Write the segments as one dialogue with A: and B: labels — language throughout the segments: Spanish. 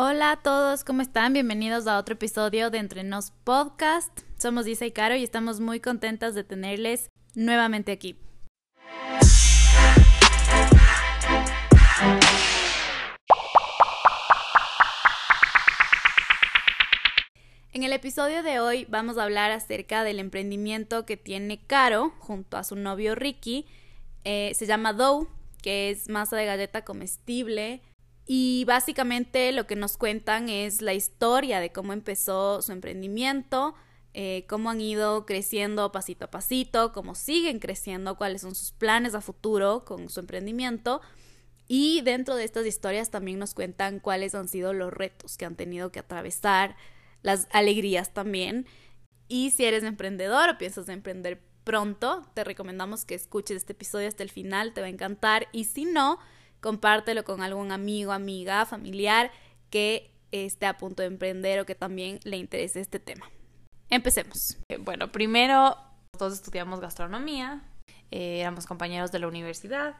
A: Hola a todos, ¿cómo están? Bienvenidos a otro episodio de Entre Nos Podcast. Somos Isa y Caro y estamos muy contentas de tenerles nuevamente aquí. En el episodio de hoy vamos a hablar acerca del emprendimiento que tiene Caro junto a su novio Ricky. Eh, se llama Dough, que es masa de galleta comestible. Y básicamente lo que nos cuentan es la historia de cómo empezó su emprendimiento, eh, cómo han ido creciendo pasito a pasito, cómo siguen creciendo, cuáles son sus planes a futuro con su emprendimiento. Y dentro de estas historias también nos cuentan cuáles han sido los retos que han tenido que atravesar las alegrías también. Y si eres emprendedor o piensas emprender pronto, te recomendamos que escuches este episodio hasta el final, te va a encantar. Y si no, compártelo con algún amigo, amiga, familiar que esté a punto de emprender o que también le interese este tema. Empecemos.
B: Eh, bueno, primero todos estudiamos gastronomía, eh, éramos compañeros de la universidad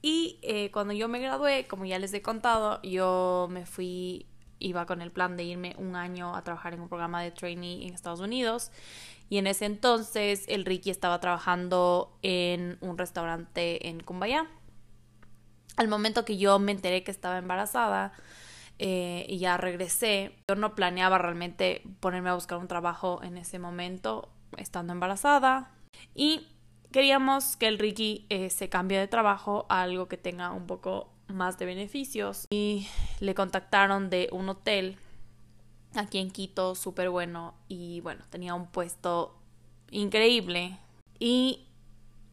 B: y eh, cuando yo me gradué, como ya les he contado, yo me fui iba con el plan de irme un año a trabajar en un programa de trainee en Estados Unidos. Y en ese entonces el Ricky estaba trabajando en un restaurante en Cumbaya. Al momento que yo me enteré que estaba embarazada eh, y ya regresé, yo no planeaba realmente ponerme a buscar un trabajo en ese momento estando embarazada. Y queríamos que el Ricky eh, se cambie de trabajo a algo que tenga un poco más de beneficios y le contactaron de un hotel aquí en Quito, súper bueno y bueno, tenía un puesto increíble y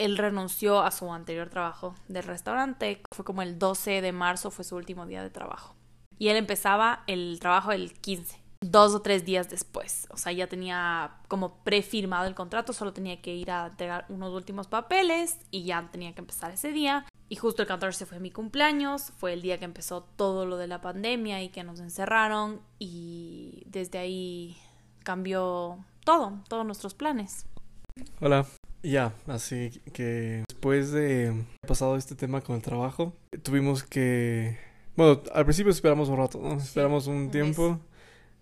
B: él renunció a su anterior trabajo del restaurante, fue como el 12 de marzo fue su último día de trabajo y él empezaba el trabajo el 15 dos o tres días después. O sea, ya tenía como prefirmado el contrato, solo tenía que ir a entregar unos últimos papeles y ya tenía que empezar ese día. Y justo el 14 fue mi cumpleaños, fue el día que empezó todo lo de la pandemia y que nos encerraron y desde ahí cambió todo, todos nuestros planes.
C: Hola, ya, así que después de pasado este tema con el trabajo, tuvimos que... Bueno, al principio esperamos un rato, ¿no? Esperamos un tiempo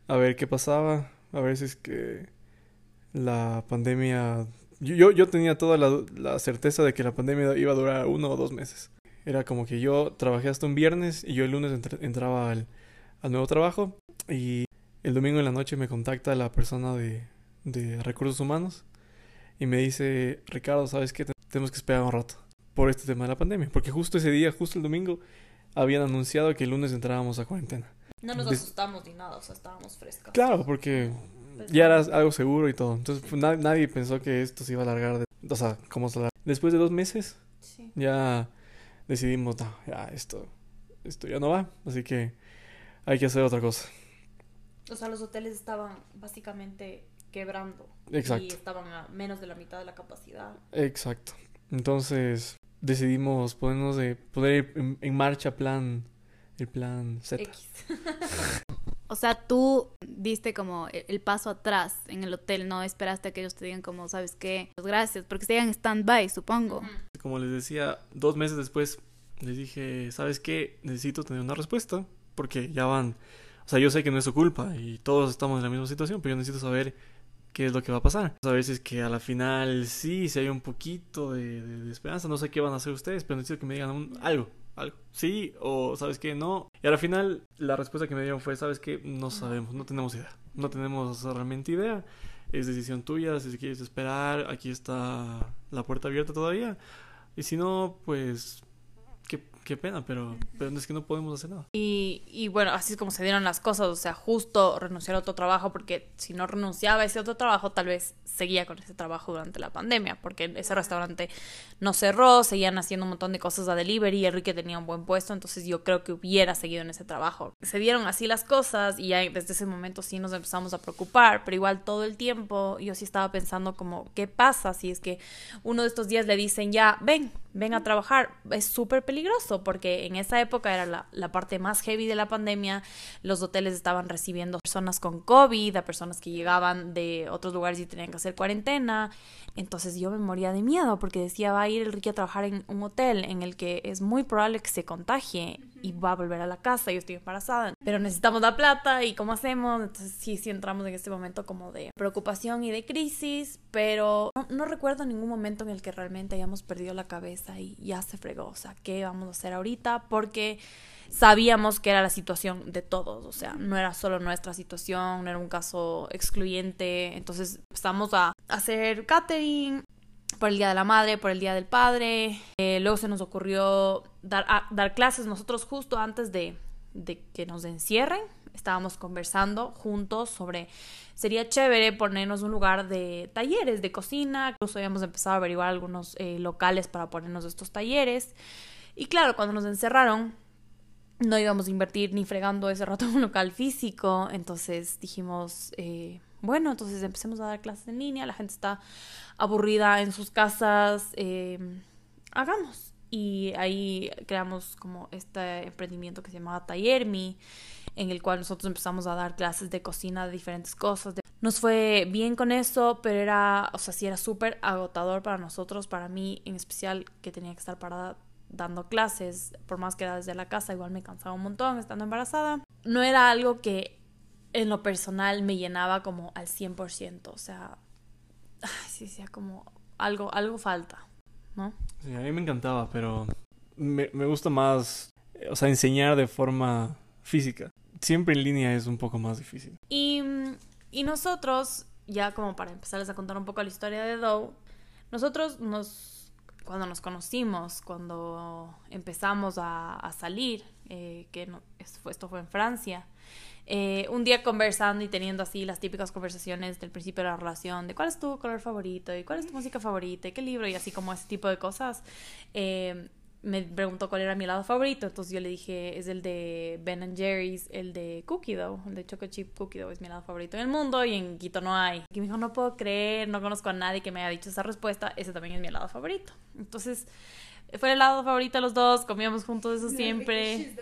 C: a ver qué pasaba, a ver si es que la pandemia yo, yo tenía toda la, certeza de que la pandemia iba a durar uno o dos meses. Era como que yo trabajé hasta un viernes y yo el lunes entraba al, nuevo trabajo y el domingo en la noche me contacta la persona de, de recursos humanos y me dice, Ricardo, ¿sabes qué? Tenemos que esperar un rato por este tema de la pandemia. Porque justo ese día, justo el domingo, habían anunciado que el lunes entrábamos a cuarentena.
B: No nos asustamos ni nada, o sea, estábamos frescos.
C: Claro, porque pues ya era algo seguro y todo. Entonces pues, nadie pensó que esto se iba a alargar. De, o sea, ¿cómo se Después de dos meses, ya decidimos, no, ya esto, esto ya no va. Así que hay que hacer otra cosa.
B: O sea, los hoteles estaban básicamente quebrando.
C: Exacto.
B: Y estaban a menos de la mitad de la capacidad.
C: Exacto. Entonces decidimos ponernos de poner en, en marcha plan el plan Z.
A: O sea, tú diste como e-, el paso atrás en el hotel, no esperaste a que ellos te digan como, ¿sabes qué? Pues gracias, porque se en stand-by, supongo.
C: Como les decía, dos meses después les dije, ¿sabes qué? Necesito tener una respuesta, porque ya van, o sea, yo sé que no es su culpa y todos estamos en la misma situación, pero yo necesito saber qué es lo que va a pasar. A veces que a la final sí, si hay un poquito de, esperanza, no sé qué van a hacer ustedes, pero necesito que me digan algo algo. Sí, o sabes que no. Y al final la respuesta que me dieron fue, sabes que no sabemos, no tenemos idea. No tenemos realmente idea. Es decisión tuya, si quieres esperar, aquí está la puerta abierta todavía. Y si no, pues qué pena, pero, pero es que no podemos hacer nada.
B: Y, y bueno, así es como se dieron las cosas, o sea, justo renunciar a otro trabajo, porque si no renunciaba a ese otro trabajo, tal vez seguía con ese trabajo durante la pandemia, porque ese restaurante no cerró, seguían haciendo un montón de cosas a delivery, Enrique tenía un buen puesto, entonces yo creo que hubiera seguido en ese trabajo. Se dieron así las cosas y ya desde ese momento sí nos empezamos a preocupar, pero igual todo el tiempo yo sí estaba pensando como, ¿qué pasa si es que uno de estos días le dicen ya, ven, ven a trabajar? Es súper peligroso porque en esa época era la, la parte más heavy de la pandemia, los hoteles estaban recibiendo personas con COVID, a personas que llegaban de otros lugares y tenían que hacer cuarentena. Entonces yo me moría de miedo porque decía, va a ir el Ricky a trabajar en un hotel en el que es muy probable que se contagie y va a volver a la casa, yo estoy embarazada, pero necesitamos la plata y cómo hacemos, entonces sí, sí entramos en este momento como de preocupación y de crisis, pero no, recuerdo ningún momento en el que realmente hayamos perdido la cabeza y ya se fregó, o sea, ¿qué vamos a hacer ahorita? Porque sabíamos que era la situación de todos, o sea, no era solo nuestra situación, no era un caso excluyente, entonces empezamos a hacer catering, por el Día de la Madre, por el Día del Padre. Eh, luego se nos ocurrió dar, dar clases nosotros justo antes de, de que nos encierren. Estábamos conversando juntos sobre, sería chévere ponernos un lugar de talleres de cocina. Incluso habíamos empezado a averiguar algunos eh, locales para ponernos estos talleres. Y claro, cuando nos encerraron, no íbamos a invertir ni fregando ese rato en un local físico. Entonces dijimos, eh, bueno, entonces empecemos a dar clases en línea, la gente está aburrida en sus casas, em, hagamos. Y ahí creamos como este emprendimiento que se llamaba Tallermi, en el cual nosotros empezamos a dar clases de cocina de diferentes cosas. Nos fue bien con eso, pero era, o sea, sí era súper agotador para nosotros, para mí en especial, que tenía que estar parada dando clases, por más que era desde la casa, igual me cansaba un montón estando embarazada. No era algo que en lo personal me llenaba como al 100%, o sea, sí, sí, como algo, algo falta, ¿no?
C: Sí, a mí me encantaba, pero me, me gusta más, o sea, enseñar de forma física. Siempre en línea es un poco más difícil.
B: Y, y nosotros, ya como para empezarles a contar un poco la historia de Doe, nosotros nos, cuando nos conocimos, cuando empezamos a, a salir, eh, que no, esto fue en Francia, eh, un día conversando y teniendo así las típicas conversaciones del principio de la relación, de cuál es tu color favorito y cuál es tu música favorita y qué libro y así como ese tipo de cosas, eh, me preguntó cuál era mi lado favorito, entonces yo le dije es el de Ben Jerry's, el de Cookie Dough, el de Choco Chip Cookie Dough es mi lado favorito en el mundo y en Quito no hay. Y me dijo, no puedo creer, no conozco a nadie que me haya dicho esa respuesta, ese también es mi lado favorito. Entonces fue el lado favorito de los dos, comíamos juntos eso siempre.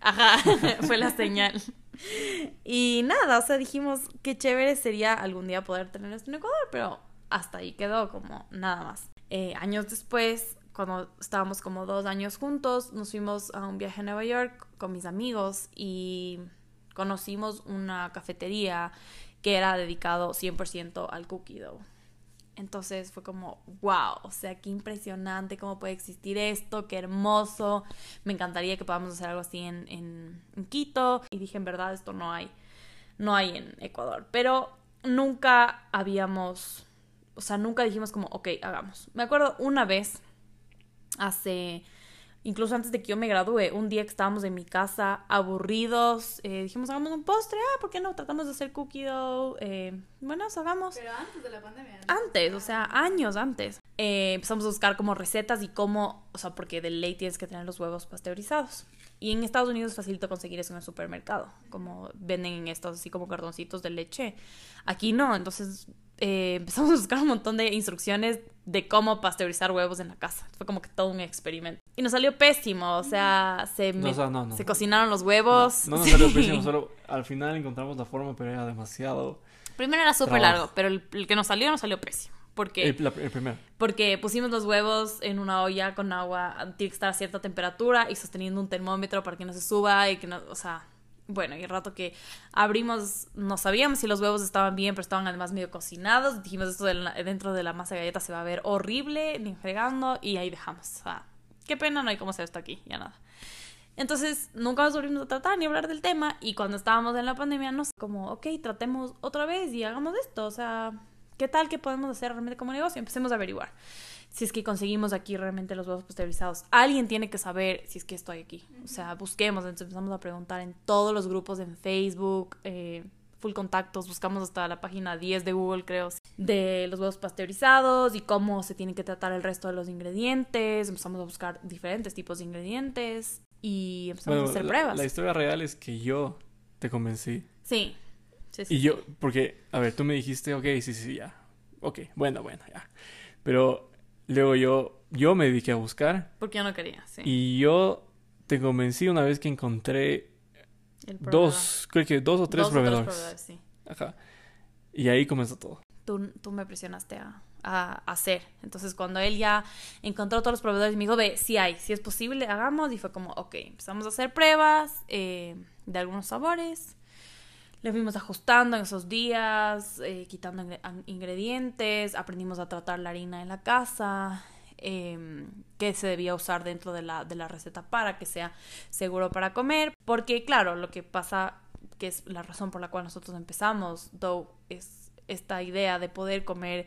B: Ajá, fue la señal. Y nada, o sea, dijimos qué chévere sería algún día poder tener esto en Ecuador, pero hasta ahí quedó como nada más. Eh, años después, cuando estábamos como dos años juntos, nos fuimos a un viaje a Nueva York con mis amigos y conocimos una cafetería que era dedicado 100% al cookie dough. Entonces fue como, wow, o sea, qué impresionante cómo puede existir esto, qué hermoso. Me encantaría que podamos hacer algo así en, en, Quito. Y dije, en verdad, esto no hay, no hay en Ecuador. Pero nunca habíamos, o sea, nunca dijimos como, ok, hagamos. Me acuerdo una vez, hace incluso antes de que yo me gradúe, un día que estábamos en mi casa aburridos, eh, dijimos, hagamos un postre, ah, ¿por qué no? Tratamos de hacer cookie dough, eh, bueno, hagamos.
A: Pero antes de la pandemia.
B: Antes, o sea, años antes. Eh, empezamos a buscar como recetas y cómo, o sea, porque de ley tienes que tener los huevos pasteurizados. Y en Estados Unidos es facilito conseguir eso en el supermercado, como venden estos así como cartoncitos de leche. Aquí no, entonces eh, empezamos a buscar un montón de instrucciones de cómo pasteurizar huevos en la casa. Fue como que todo un experimento. Y nos salió pésimo, o sea, se, se cocinaron los huevos.
C: No, nos salió pésimo, solo al final encontramos la forma, pero era demasiado...
B: Primero era súper largo, pero el, que nos salió nos salió pésimo. Porque,
C: el, primero.
B: Porque pusimos los huevos en una olla con agua, tiene que estar a cierta temperatura y sosteniendo un termómetro para que no se suba y que no, o sea, bueno, y el rato que abrimos, no sabíamos si los huevos estaban bien, pero estaban además medio cocinados. Dijimos, esto dentro de la masa de galleta se va a ver horrible, ni fregando, y ahí dejamos. qué pena, no hay cómo hacer esto aquí, ya nada. Entonces, nunca nos volvimos a tratar ni hablar del tema, y cuando estábamos en la pandemia, nos como, ok, tratemos otra vez y hagamos esto, o sea, ¿qué tal que podemos hacer realmente como negocio? Empecemos a averiguar si es que conseguimos aquí realmente los huevos pasteurizados. Alguien tiene que saber si es que estoy aquí. O sea, busquemos, entonces empezamos a preguntar en todos los grupos en Facebook, eh, full contactos, buscamos hasta la página 10 de Google, creo, de los huevos pasteurizados y cómo se tienen que tratar el resto de los ingredientes. Empezamos a buscar diferentes tipos de ingredientes y empezamos a hacer pruebas.
C: La historia real es que yo te convencí.
B: Sí. sí, sí
C: y yo, porque, a ver, tú me dijiste, ok, sí, sí, ya. Ok, bueno, bueno, ya. Pero Luego yo, yo me dediqué a buscar.
B: Porque yo no quería, sí.
C: Y yo te convencí una vez que encontré dos, creo que dos o tres proveedores. sí. Ajá. Y ahí comenzó todo.
B: Tú, tú me presionaste a, a hacer. Entonces, cuando él ya encontró todos los proveedores, me dijo, ve, si hay, si es posible, hagamos. Y fue como, ok, empezamos a hacer pruebas eh, de algunos sabores. Le fuimos ajustando en esos días, eh, quitando ingredientes, aprendimos a tratar la harina en la casa, eh, que se debía usar dentro de la, de la receta para que sea seguro para comer. Porque, claro, lo que pasa, que es la razón por la cual nosotros empezamos, Dough, es esta idea de poder comer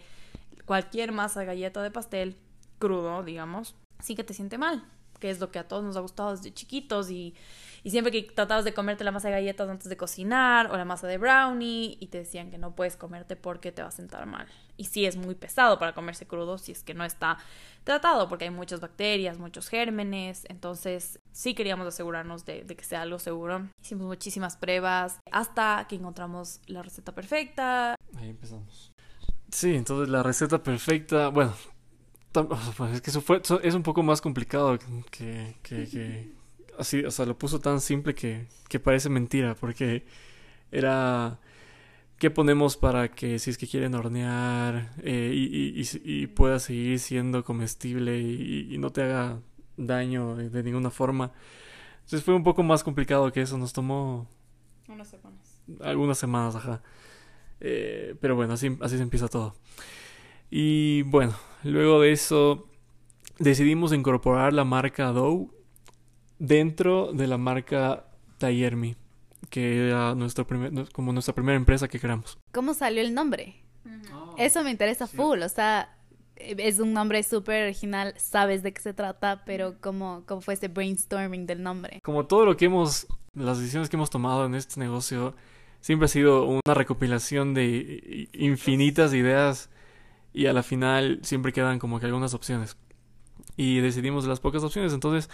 B: cualquier masa galleta de pastel crudo, digamos, sin que te siente mal, que es lo que a todos nos ha gustado desde chiquitos y y siempre que tratabas de comerte la masa de galletas antes de cocinar o la masa de brownie y te decían que no puedes comerte porque te va a sentar mal. Y sí es muy pesado para comerse crudo si es que no está tratado porque hay muchas bacterias, muchos gérmenes. Entonces sí queríamos asegurarnos de, que sea algo seguro. Hicimos muchísimas pruebas hasta que encontramos la receta perfecta.
C: Ahí empezamos. Sí, entonces la receta perfecta, bueno, pues es que eso fue, es un poco más complicado que, que así, o sea, lo puso tan simple que, que parece mentira, porque era qué ponemos para que si es que quieren hornear eh, y, y, y, pueda seguir siendo comestible y, no te haga daño de, ninguna forma. Entonces fue un poco más complicado que eso, nos tomó...
B: Unas semanas.
C: Algunas semanas, ajá. Eh, pero bueno, así, así se empieza todo. Y bueno, luego de eso decidimos incorporar la marca Dough dentro de la marca Tayermi, que era nuestro primer, como nuestra primera empresa que creamos.
A: ¿Cómo salió el nombre? Eso me interesa full, o sea, es un nombre súper original, sabes de qué se trata, pero ¿cómo, ¿cómo fue ese brainstorming del nombre?
C: Como todo lo que hemos, las decisiones que hemos tomado en este negocio, siempre ha sido una recopilación de infinitas ideas y a la final siempre quedan como que algunas opciones. Y decidimos las pocas opciones, entonces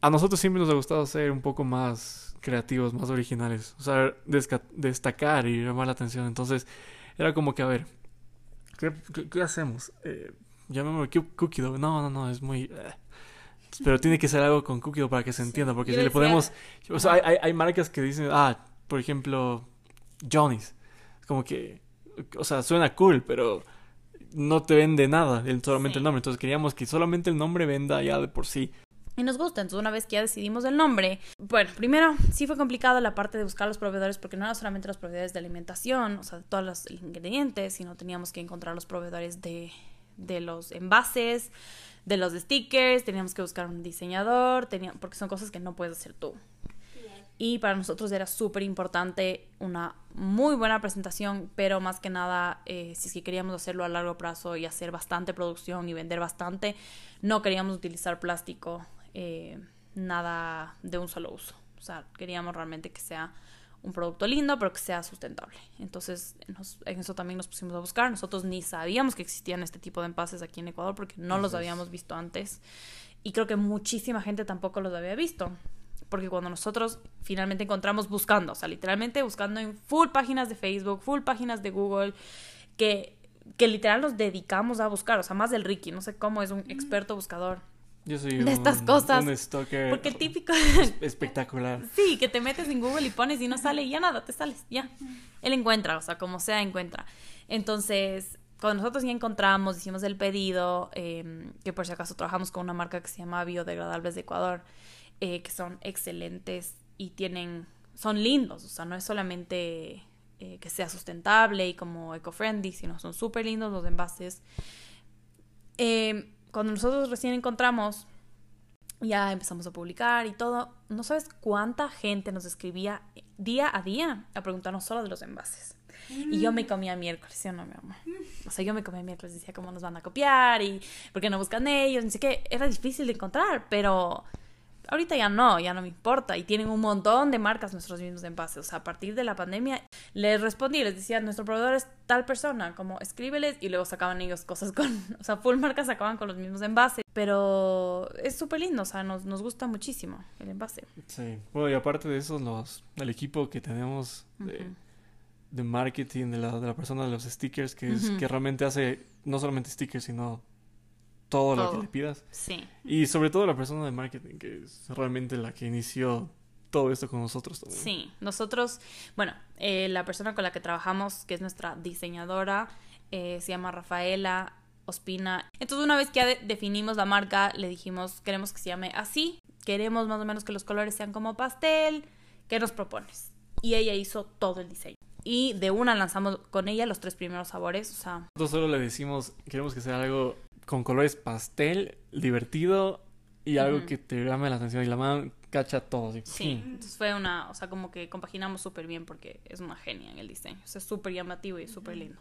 C: a nosotros siempre nos ha gustado ser un poco más creativos, más originales. O sea, destacar y llamar la atención. Entonces, era como que, a ver, ¿qué, hacemos? Eh, llamémoslo Cookie Dough. No, no, no, es muy... Eh. Pero tiene que ser algo con Cookie Dough para que se entienda. Porque si le ponemos... O sea, hay, hay, marcas que dicen, ah, por ejemplo, Johnny's. Como que... O sea, suena cool, pero no te vende nada, solamente el nombre. Entonces queríamos que solamente el nombre venda ya de por sí
B: y nos gusta. Entonces, una vez que ya decidimos el nombre, bueno, primero sí fue complicado la parte de buscar los proveedores porque no eran solamente los proveedores de alimentación, o sea, de todos los ingredientes, sino teníamos que encontrar los proveedores de, de los envases, de los stickers, teníamos que buscar un diseñador, tenía, porque son cosas que no puedes hacer tú. Y para nosotros era súper importante una muy buena presentación, pero más que nada, eh, si queríamos hacerlo a largo plazo y hacer bastante producción y vender bastante, no queríamos utilizar plástico eh, nada de un solo uso. O sea, queríamos realmente que sea un producto lindo, pero que sea sustentable. Entonces, en eso también nos pusimos a buscar. Nosotros ni sabíamos que existían este tipo de envases aquí en Ecuador porque no los habíamos visto antes. Y creo que muchísima gente tampoco los había visto. Porque cuando nosotros finalmente encontramos buscando, o sea, literalmente buscando en full páginas de Facebook, full páginas de Google, que, que literal nos dedicamos a buscar, o sea, más del Ricky, no sé cómo es un experto buscador
C: yo soy
B: de estas cosas.
C: Un stalker
B: porque típico.
C: espectacular.
B: sí, que te metes en Google y pones y no sale y ya nada, te sales, ya. Él encuentra, o sea, como sea, encuentra. Entonces, cuando nosotros ya encontramos, hicimos el pedido, em, que por si acaso trabajamos con una marca que se llama Biodegradables de Ecuador, eh, que son excelentes y tienen, son lindos, o sea, no es solamente eh, que sea sustentable y como eco-friendly, sino son súper lindos los envases. Eh, cuando nosotros recién encontramos, ya empezamos a publicar y todo, no sabes cuánta gente nos escribía día a día a preguntarnos solo de los envases. Y yo me comía miércoles, ¿sí o no, mi amor? O sea, yo me comía miércoles, decía cómo nos van a copiar y por qué no buscan ellos, ni sé qué. Era difícil de encontrar, pero Ahorita ya no, ya no me importa. Y tienen un montón de marcas nuestros mismos envases. O sea, a partir de la pandemia les respondí, les decía, nuestro proveedor es tal persona, como escríbeles y luego sacaban ellos cosas con, o sea, full marcas sacaban con los mismos envases. Pero es súper lindo, o sea, nos, nos gusta muchísimo el envase.
C: Sí, bueno, y aparte de eso, los, el equipo que tenemos de, de marketing, de la, de la persona de los stickers, que, es, que realmente hace no solamente stickers, sino todo, lo que le pidas.
B: Sí.
C: Y sobre todo la persona de marketing, que es realmente la que inició todo esto con nosotros también.
B: Sí, nosotros, bueno, eh, la persona con la que trabajamos, que es nuestra diseñadora, eh, se llama Rafaela Ospina. Entonces una vez que ya de- definimos la marca, le dijimos, queremos que se llame así, queremos más o menos que los colores sean como pastel, ¿qué nos propones? Y ella hizo todo el diseño. Y de una lanzamos con ella los tres primeros sabores, o sea,
C: Nosotros solo le decimos, queremos que sea algo con colores pastel, divertido y algo que te llame la atención. Y la man cacha todo. así,
B: Sí,
C: ¡pum!
B: entonces fue una, o sea, como que compaginamos súper bien porque es una genia en el diseño, o sea, es súper llamativo y súper lindo.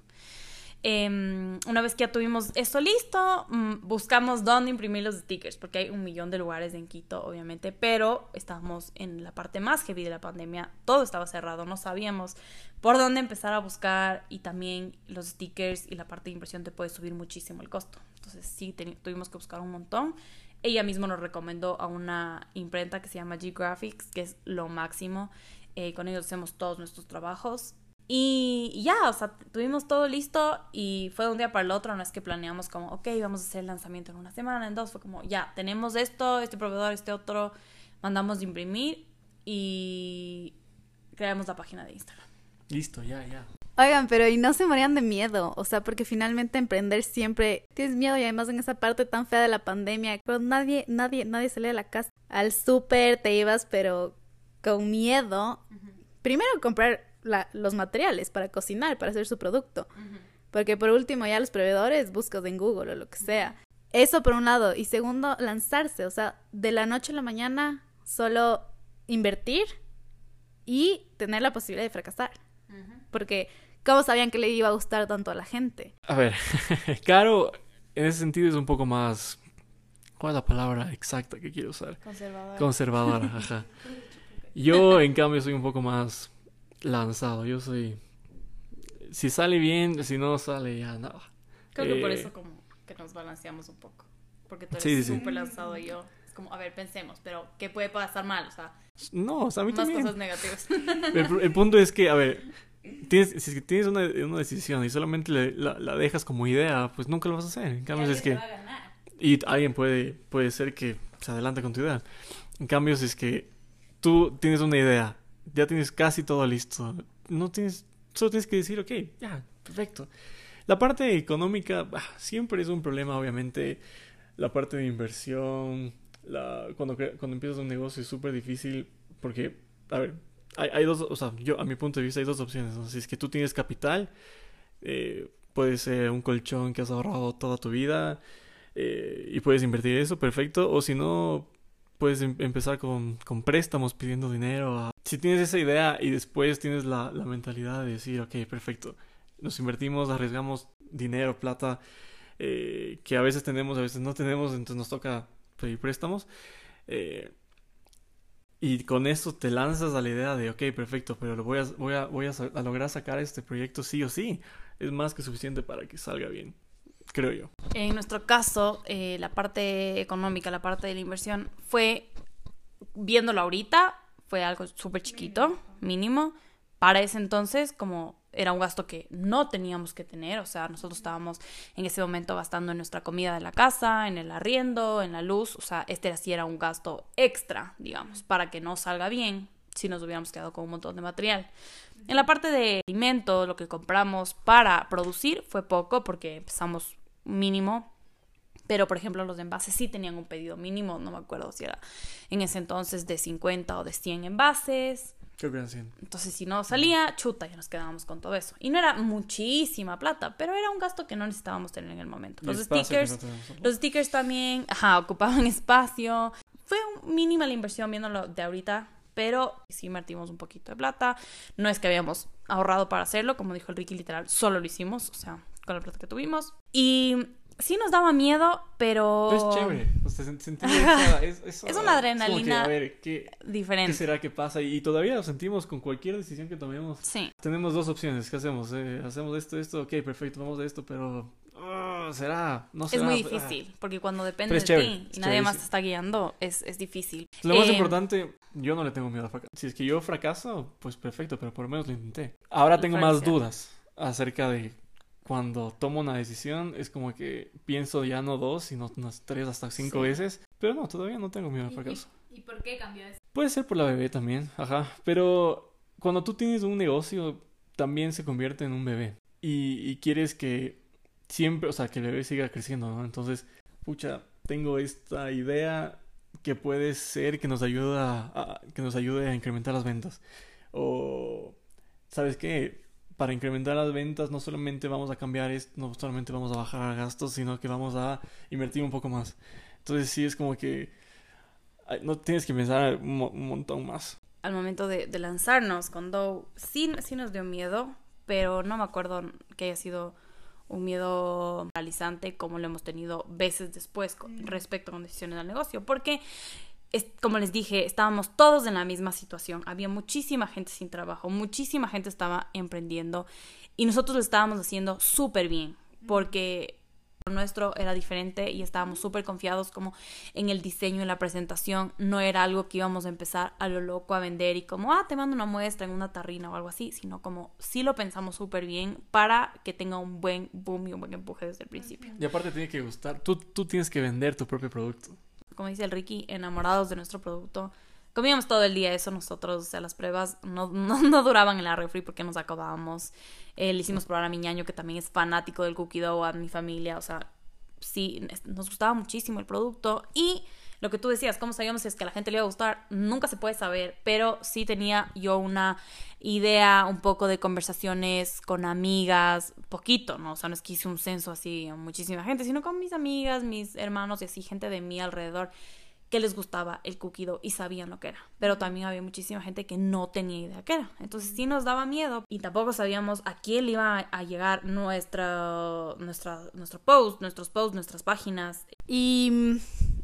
B: Em, una vez que ya tuvimos esto listo, mm, buscamos dónde imprimir los stickers, porque hay un millón de lugares en Quito, obviamente, pero estábamos en la parte más heavy de la pandemia, todo estaba cerrado, no sabíamos por dónde empezar a buscar y también los stickers y la parte de impresión te puede subir muchísimo el costo. Entonces sí, tuvimos que buscar un montón. Ella misma nos recomendó a una imprenta que se llama G-Graphics, que es lo máximo. Eh, con ellos hacemos todos nuestros trabajos. Y y ya, o sea, tuvimos todo listo y fue de un día para el otro. No es que planeamos como, ok, vamos a hacer el lanzamiento en una semana, en dos. Fue como, ya, tenemos esto, este proveedor, este otro. Mandamos de imprimir y creamos la página de Instagram.
C: Listo, ya, ya.
A: Oigan, pero y no se morían de miedo, o sea, porque finalmente emprender siempre tienes miedo y además en esa parte tan fea de la pandemia, pero nadie, nadie, nadie salía de la casa. Al súper te ibas, pero con miedo. Primero comprar la- los materiales para cocinar, para hacer su producto. Porque por último ya los proveedores buscas en Google o lo que sea. Eso por un lado. Y segundo, lanzarse. O sea, de la noche a la mañana solo invertir y tener la posibilidad de fracasar. Porque ¿cómo sabían que le iba a gustar tanto a la gente?
C: A ver, Caro, en ese sentido es un poco más... ¿Cuál es la palabra exacta que quiero usar?
B: Conservador.
C: Conservadora, ajá. Yo, en cambio, soy un poco más lanzado. Yo soy... Si sale bien, si no sale, ya nada.
B: Creo que por
C: Eh,
B: eso como que nos balanceamos un poco. Porque tú eres
C: Sí, sí, sí.
B: súper lanzado y yo. Es como, a ver, pensemos, pero ¿qué puede pasar mal? O sea,
C: No, o sea, a mí
B: más
C: también.
B: cosas negativas.
C: El, el punto es que, a ver, tienes, si tienes una, una decisión y solamente le- la, la dejas como idea, pues nunca lo vas a hacer. En cambio, es que... Y alguien puede, puede ser que se adelante con tu idea. En cambio, si es que tú tienes una idea, ya tienes casi todo listo, no tienes, solo tienes que decir, ok, ya, perfecto. La parte económica siempre es un problema, obviamente. La parte de inversión, la, cuando, cuando empiezas un negocio es súper difícil porque, a ver, hay, hay dos, o sea, yo a mi punto de vista hay dos opciones. ¿no? Si es que tú tienes capital, eh, puede ser un colchón que has ahorrado toda tu vida eh, y puedes invertir eso, perfecto. O si no, puedes em- empezar con, con préstamos pidiendo dinero. a- Si tienes esa idea y después tienes la, mentalidad de decir, ok, perfecto, nos invertimos, arriesgamos dinero, plata, eh, que a veces tenemos, a veces no tenemos, entonces nos toca pedir préstamos. eh, y con eso te lanzas a la idea de, ok, perfecto, pero lo voy a, voy a, voy a lograr sacar este proyecto sí o sí. Es más que suficiente para que salga bien, creo yo.
B: En nuestro caso, eh, la parte económica, la parte de la inversión, fue, viéndolo ahorita, fue algo súper chiquito, mínimo. Para ese entonces, como era un gasto que no teníamos que tener, o sea, nosotros estábamos en ese momento gastando en nuestra comida de la casa, en el arriendo, en la luz, o sea, este era un gasto extra, digamos, para que no salga bien si nos hubiéramos quedado con un montón de material. En la parte de alimentos, lo que compramos para producir fue poco porque empezamos mínimo. Pero, por ejemplo, los envases sí tenían un pedido mínimo. No me acuerdo si era en ese entonces de 50 o de 100 envases.
C: Creo que eran 100.
B: Entonces, si no salía, chuta, ya nos quedábamos con todo eso. Y no era muchísima plata, pero era un gasto que no necesitábamos tener en el momento. Los stickers,
C: no
B: los stickers también, ajá, ocupaban espacio. Fue mínima la inversión viéndolo de ahorita, pero sí invertimos un poquito de plata. No es que habíamos ahorrado para hacerlo, como dijo el Ricky, literal, solo lo hicimos, o sea, con la plata que tuvimos. Y sí nos daba miedo, pero...
C: Pero es chévere. O sea, sen- sentir esa- es, esa-
B: Es una
C: como que,
B: adrenalina
C: a ver, ¿qué, ¿qué
B: Diferente.
C: será que pasa? Y todavía lo sentimos con cualquier decisión que tomemos.
B: Sí.
C: Tenemos dos opciones. ¿Qué hacemos? Eh, hacemos esto, esto, ok, perfecto, vamos de esto, pero... ah, ¿Será? No
B: Es
C: será.
B: muy
C: Ah.
B: difícil, porque cuando depende
C: es
B: de
C: chévere,
B: ti
C: es
B: y nadie más te está guiando, es, es difícil.
C: Lo más
B: Eh,
C: importante, yo no le tengo miedo a fracasar. Si es que yo fracaso, pues perfecto, pero por lo menos lo intenté. Ahora tengo más dudas acerca de cuando tomo una decisión. Es como que pienso ya no dos, sino unas tres hasta cinco
B: Sí.
C: veces. Pero no, todavía no tengo miedo al fracaso.
A: ¿Y por qué cambió eso?
C: Puede ser por la bebé también, ajá. Pero cuando tú tienes un negocio, también se convierte en un bebé. Y, y quieres que siempre, o sea, que el bebé siga creciendo, ¿no? Entonces, pucha, tengo esta idea que puede ser que nos ayuda a, que nos ayude a incrementar las ventas. O, ¿sabes qué? Para incrementar las ventas no solamente vamos a cambiar esto, no solamente vamos a bajar gastos, sino que vamos a invertir un poco más. Entonces sí es como que no tienes que pensar un, montón más.
B: Al momento de, lanzarnos con Dow, sí, sí nos dio miedo, pero no me acuerdo que haya sido un miedo paralizante como lo hemos tenido veces después con, mm. respecto a decisiones del negocio, porque es, como les dije, estábamos todos en la misma situación, había muchísima gente sin trabajo, muchísima gente estaba emprendiendo y nosotros lo estábamos haciendo súper bien, porque nuestro era diferente y estábamos súper confiados como en el diseño y la presentación. No era algo que íbamos a empezar a lo loco a vender y como, ah, te mando una muestra en una tarrina o algo así, sino como sí lo pensamos súper bien para que tenga un buen boom y un buen empuje desde el principio.
C: Y aparte tiene que gustar, tú, tú tienes que vender tu propio producto.
B: Como dice el Ricky, enamorados de nuestro producto. Comíamos todo el día eso nosotros, o sea, las pruebas no, no, duraban en la refri porque nos acabábamos. Eh, le hicimos probar a mi ñaño, que también es fanático del cookie dough, a mi familia, o sea, sí, nos gustaba muchísimo el producto. Y lo que tú decías, ¿cómo sabíamos si es que a la gente le iba a gustar? Nunca se puede saber, pero sí tenía yo una idea, un poco de conversaciones con amigas, poquito, ¿no? O sea, no es que hice un censo así a muchísima gente, sino con mis amigas, mis hermanos y así, gente de mí alrededor que les gustaba el cookie y sabían lo que era. Pero también había muchísima gente que no tenía idea qué era. Entonces sí nos daba miedo y tampoco sabíamos a quién iba a llegar nuestra, nuestra, nuestro post, nuestros posts, nuestras páginas.
A: Y,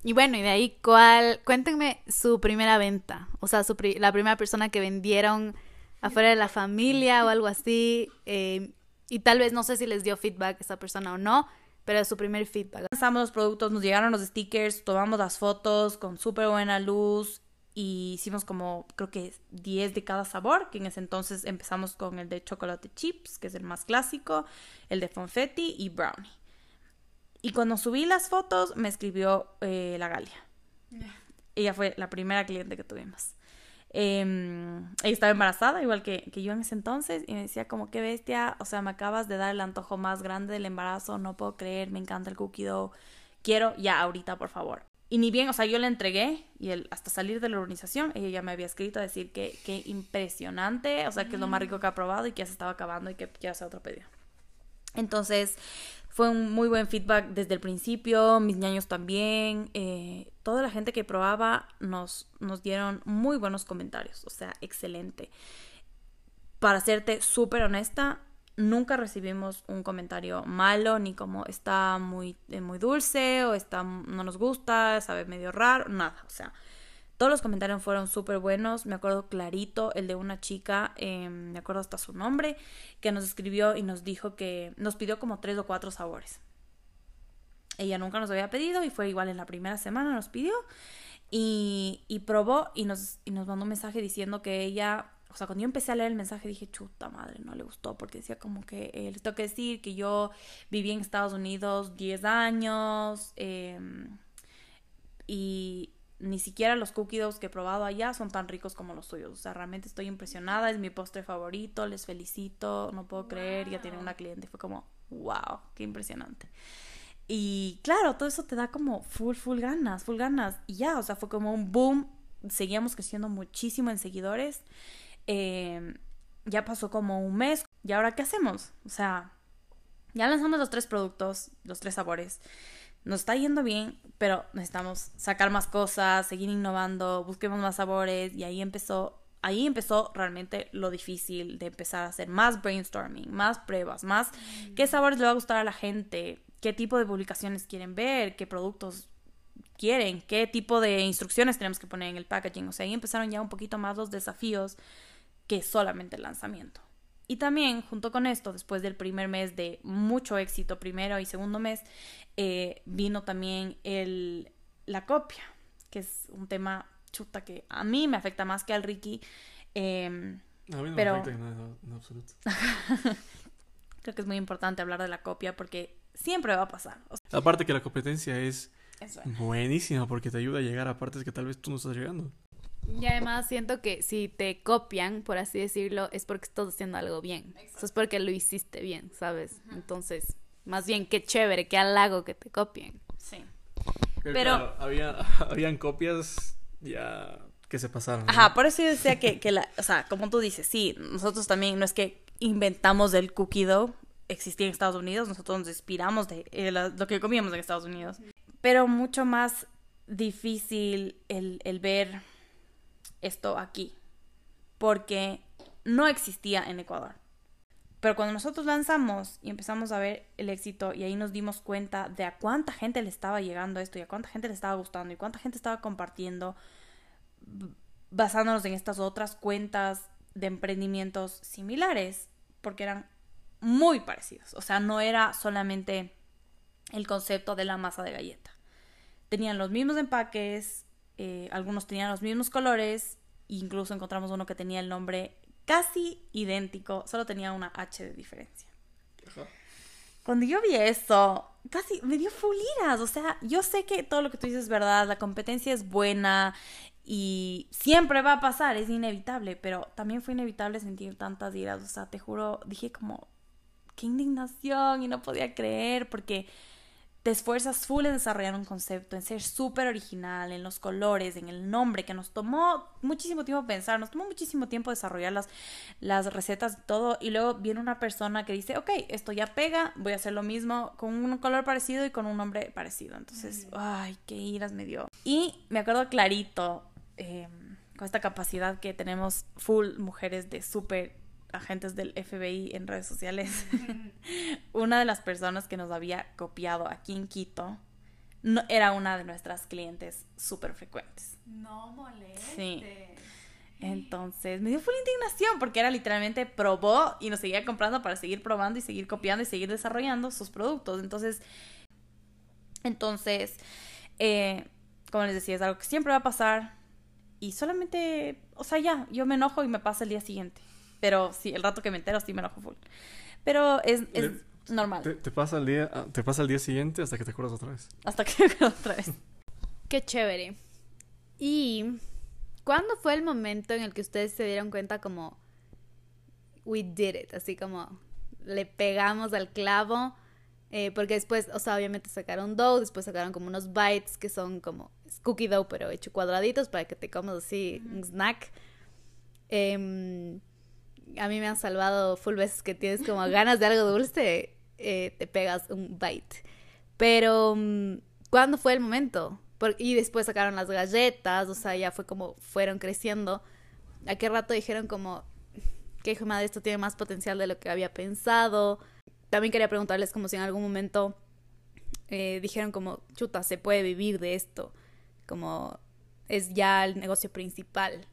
A: y bueno, y de ahí, ¿cuál? Cuéntenme su primera venta. O sea, su la primera persona que vendieron afuera de la familia o algo así. Eh, y tal vez no sé si les dio feedback esa persona o no pero su primer feedback.
B: Lanzamos los productos, nos llegaron los stickers, tomamos las fotos con súper buena luz y hicimos como creo que 10 de cada sabor, que en ese entonces empezamos con el de chocolate chips, que es el más clásico, el de confetti y brownie. Y cuando subí las fotos me escribió eh, la Galia. Ella fue la primera cliente que tuvimos. Eh, ella estaba embarazada, igual que, que, yo en ese entonces, y me decía como, qué bestia, o sea, me acabas de dar el antojo más grande del embarazo, no puedo creer, me encanta el cookie dough, quiero ya ahorita, por favor. Y ni bien, o sea, yo le entregué y hasta salir de la organización, ella ya me había escrito a decir que, qué impresionante, o sea, que es lo más rico que ha probado y que ya se estaba acabando y que quiere hacer otro pedido. Entonces, fue un muy buen feedback desde el principio, mis niños también, eh, toda la gente que probaba nos, nos dieron muy buenos comentarios, o sea, excelente. Para serte súper honesta, nunca recibimos un comentario malo, ni como está muy, eh, muy dulce o está, no nos gusta, sabe medio raro, nada, o sea, todos los comentarios fueron súper buenos. Me acuerdo clarito el de una chica, em, me acuerdo hasta su nombre, que nos escribió y nos dijo que nos pidió como tres o cuatro sabores. Ella nunca nos había pedido y fue igual en la primera semana, nos pidió y, probó y nos, y nos mandó un mensaje diciendo que ella o sea, cuando yo empecé a leer el mensaje dije, chuta madre, no le gustó, porque decía como que, eh, les tengo que decir que yo viví en Estados Unidos 10 años em, y, ni siquiera los cookie doughs que he probado allá son tan ricos como los suyos. O sea, realmente estoy impresionada, es mi postre favorito, les felicito, no puedo creer, ya tienen una cliente. Fue como, wow, qué impresionante. Y claro, todo eso te da como full, full ganas, full ganas. Y ya, o sea, fue como un boom. Seguíamos creciendo muchísimo en seguidores. Em, ya pasó como un mes. ¿Y ahora qué hacemos? O sea, ya lanzamos los tres productos, los tres sabores nos está yendo bien, pero necesitamos sacar más cosas, seguir innovando, busquemos más sabores y ahí empezó, ahí empezó realmente lo difícil de empezar a hacer más brainstorming, más pruebas, más qué sabores le va a gustar a la gente, qué tipo de publicaciones quieren ver, qué productos quieren, qué tipo de instrucciones tenemos que poner en el packaging, o sea, ahí empezaron ya un poquito más los desafíos que solamente el lanzamiento. Y también, junto con esto, después del primer mes de mucho éxito, primero y segundo mes, eh, vino también el, la copia, que es un tema chuta que a mí me afecta más que al Ricky. Em,
C: a mí no me afecta en, absoluto.
B: Creo que es muy importante hablar de la copia porque siempre va a pasar.
C: Aparte que la competencia es buenísima porque te ayuda a llegar a partes que tal vez tú no estás llegando.
A: Y además siento que si te copian, por así decirlo, es porque estás haciendo algo bien. Eso es porque lo hiciste bien, ¿sabes? Entonces, más bien qué chévere, qué halago que te copien.
B: Sí.
C: Pero,
B: Pero-
C: claro, había, habían copias ya que se pasaron. ¿no?
B: Ajá, por eso yo decía que, que la, o sea, como tú dices, sí, nosotros también no es que inventamos el cookie dough, existía en Estados Unidos, nosotros nos inspiramos de eh, la- lo que comíamos en Estados Unidos. Pero mucho más difícil el, el ver esto aquí, porque no existía en Ecuador. Pero cuando nosotros lanzamos y empezamos a ver el éxito y ahí nos dimos cuenta de a cuánta gente le estaba llegando esto y a cuánta gente le estaba gustando y cuánta gente estaba compartiendo, basándonos en estas otras cuentas de emprendimientos similares, porque eran muy parecidos. O sea, no era solamente el concepto de la masa de galleta. Tenían los mismos empaques, eh, algunos tenían los mismos colores, incluso encontramos uno que tenía el nombre casi idéntico, solo tenía una H de diferencia. Cuando yo vi eso, casi me dio fuliras. O sea, yo sé que todo lo que tú dices es verdad, la competencia es buena y siempre va a pasar, es inevitable, pero también fue inevitable sentir tantas iras. O sea, te juro, dije como, qué indignación y no podía creer porque te esfuerzas full en desarrollar un concepto, en ser súper original, en los colores, en el nombre, que nos tomó muchísimo tiempo pensar, nos tomó muchísimo tiempo desarrollar las, las recetas y todo, y luego viene una persona que dice, ok, esto ya pega, voy a hacer lo mismo con un color parecido y con un nombre parecido. Entonces, ay, qué iras me dio. Y me acuerdo clarito, eh, con esta capacidad que tenemos full mujeres de súper agentes del FBI en redes sociales, una de las personas que nos había copiado aquí en Quito no, era una de nuestras clientes súper frecuentes.
A: No molestes.
B: Sí. Entonces me dio full indignación porque era literalmente probó y nos seguía comprando para seguir probando y seguir copiando y seguir desarrollando sus productos. Entonces, entonces, eh, como les decía, es algo que siempre va a pasar y solamente, o sea, ya, yo me enojo y me pasa el día siguiente. Pero sí, el rato que me entero sí me enojo full. Pero es, es
C: Le-
B: normal.
C: Te, te pasa el día, ah, te pasa el día siguiente hasta que te acuerdas otra vez.
B: Hasta que otra vez.
A: Qué chévere. ¿Y cuándo fue el momento en el que ustedes se dieron cuenta como we did it? Así como le pegamos al clavo. eh, porque después, o sea, obviamente sacaron dough, después sacaron como unos bites que son como cookie dough, pero hecho cuadraditos para que te comas así un snack. Em, a mí me han salvado full veces que tienes como ganas de algo dulce, eh, te pegas un bite. Pero, mm, ¿cuándo fue el momento? Por- y después sacaron las galletas, o sea, ya fue como fueron creciendo. ¿A qué rato dijeron como, que hijo de madre, esto tiene más potencial de lo que había pensado? También quería preguntarles como si en algún momento eh, dijeron como, chuta, se puede vivir de esto, como es ya el negocio principal.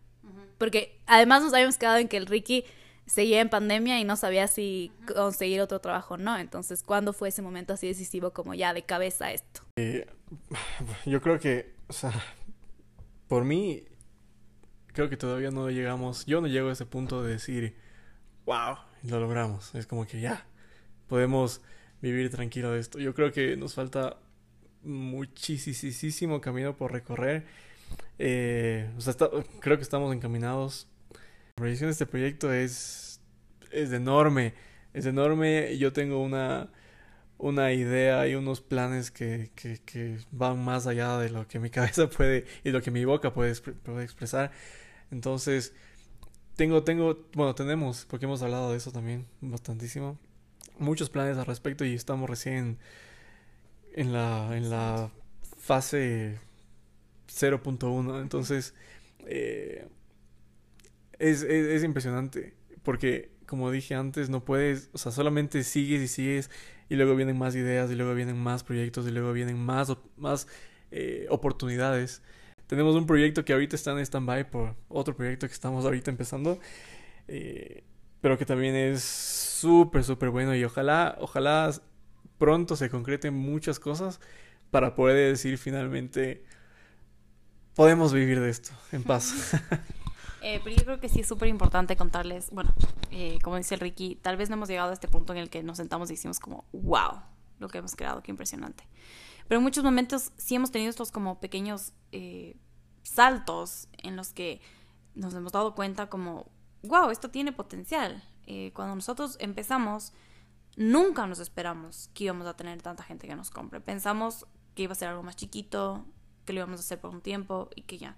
A: Porque además nos habíamos quedado en que el Ricky seguía en pandemia y no sabía si conseguir otro trabajo o no. Entonces, ¿cuándo fue ese momento así decisivo como ya de cabeza esto?
C: Eh, yo creo que, o sea, por mí, creo que todavía no llegamos, yo no llego a ese punto de decir, wow, lo logramos. Es como que ya, podemos vivir tranquilo de esto. Yo creo que nos falta muchísimo camino por recorrer. Eh, o sea, está- creo que estamos encaminados. La proyección de este proyecto es, es enorme, es enorme. Yo tengo una, una idea y unos planes que, que, que van más allá de lo que mi cabeza puede y lo que mi boca puede, puede expresar. Entonces, tengo, tengo, bueno, tenemos, porque hemos hablado de eso también bastantísimo, muchos planes al respecto y estamos recién en la, en la fase 0.1. Entonces, eh, es, es, es impresionante porque, como dije antes, no puedes, o sea, solamente sigues y sigues y luego vienen más ideas y luego vienen más proyectos y luego vienen más, más eh, oportunidades. Tenemos un proyecto que ahorita está en stand-by por otro proyecto que estamos ahorita empezando, eh, pero que también es súper, súper bueno y ojalá, ojalá pronto se concreten muchas cosas para poder decir finalmente podemos vivir de esto en paz.
B: Eh, pero yo creo que sí es súper importante contarles, bueno, eh, como dice el Ricky, tal vez no hemos llegado a este punto en el que nos sentamos y decimos como, wow, lo que hemos creado, qué impresionante. Pero en muchos momentos sí hemos tenido estos como pequeños eh, saltos en los que nos hemos dado cuenta como, wow, esto tiene potencial. Eh, cuando nosotros empezamos, nunca nos esperamos que íbamos a tener tanta gente que nos compre. Pensamos que iba a ser algo más chiquito, que lo íbamos a hacer por un tiempo y que ya.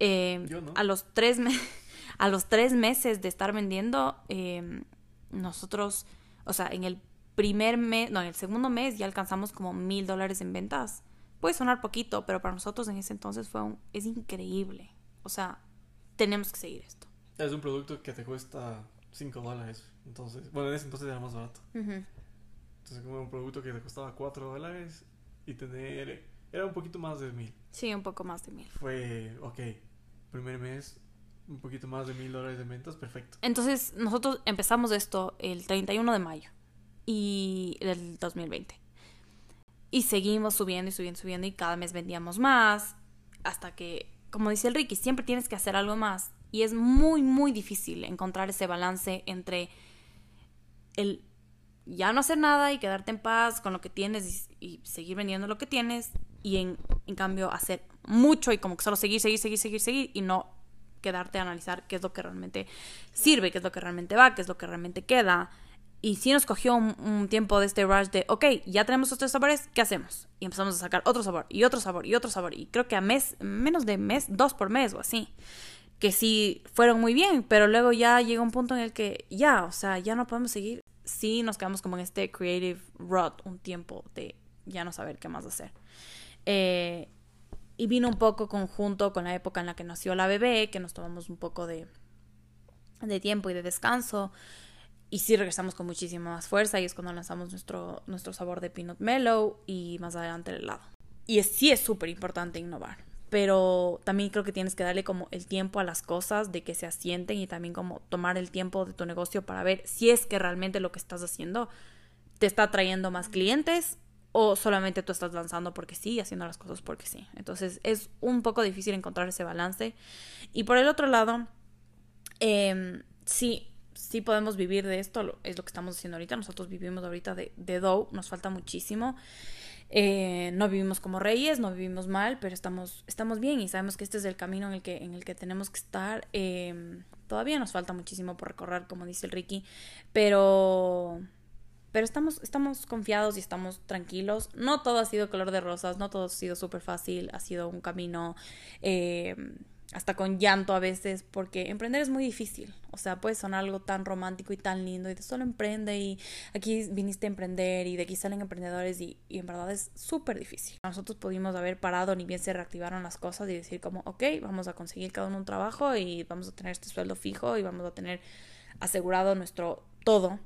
B: Eh,
C: Yo no.
B: a, los tres me- a los tres meses de estar vendiendo, eh, nosotros, o sea, en el primer mes, no, en el segundo mes ya alcanzamos como mil dólares en ventas. Puede sonar poquito, pero para nosotros en ese entonces fue un, es increíble. O sea, tenemos que seguir esto.
C: Es un producto que te cuesta 5 dólares. Entonces, bueno, en ese entonces era más barato. Entonces, como un producto que te costaba 4 dólares y tener. Era un poquito más de mil.
B: Sí, un poco más de mil.
C: Fue, ok, primer mes, un poquito más de mil dólares de ventas, perfecto.
B: Entonces, nosotros empezamos esto el 31 de mayo y del 2020. Y seguimos subiendo y subiendo, subiendo y cada mes vendíamos más hasta que, como dice el Ricky, siempre tienes que hacer algo más y es muy, muy difícil encontrar ese balance entre el ya no hacer nada y quedarte en paz con lo que tienes y, seguir vendiendo lo que tienes y en, cambio hacer mucho y como que solo seguir, seguir, seguir, seguir, seguir y no quedarte a analizar qué es lo que realmente sirve, qué es lo que realmente va, qué es lo que realmente queda. Y sí nos cogió un, un tiempo de este rush de, ok, ya tenemos estos sabores, ¿qué hacemos? Y empezamos a sacar otro sabor, y otro sabor, y otro sabor. Y creo que a mes, menos de mes, dos por mes o así. Que sí fueron muy bien, pero luego ya llega un punto en el que ya, o sea, ya no podemos seguir. Sí nos quedamos como en este creative rut un tiempo de ya no saber qué más hacer. Eh, y vino un poco conjunto con la época en la que nació la bebé, que nos tomamos un poco de, de tiempo y de descanso. Y sí regresamos con muchísima más fuerza y es cuando lanzamos nuestro, nuestro sabor de peanut mellow y más adelante el helado. Y sí es súper importante innovar, pero también creo que tienes que darle como el tiempo a las cosas de que se asienten y también como tomar el tiempo de tu negocio para ver si es que realmente lo que estás haciendo te está trayendo más clientes o solamente tú estás lanzando porque sí y haciendo las cosas porque sí. Entonces es un poco difícil encontrar ese balance. Y por el otro lado, eh, sí, sí podemos vivir de esto, es lo que estamos haciendo ahorita. Nosotros vivimos ahorita de, de dough, nos falta muchísimo. Eh, no vivimos como reyes, no vivimos mal, pero estamos, estamos bien y sabemos que este es el camino en el que, en el que tenemos que estar. Eh, todavía nos falta muchísimo por recorrer, como dice el Ricky, pero, pero estamos, estamos confiados y estamos tranquilos. No todo ha sido color de rosas, no todo ha sido súper fácil, ha sido un camino eh, hasta con llanto a veces, porque emprender es muy difícil. O sea, puede sonar algo tan romántico y tan lindo y de solo emprende y aquí viniste a emprender y de aquí salen emprendedores y, en verdad es súper difícil. Nosotros pudimos haber parado ni bien se reactivaron las cosas y decir como, ok, vamos a conseguir cada uno un trabajo y vamos a tener este sueldo fijo y vamos a tener asegurado nuestro todo.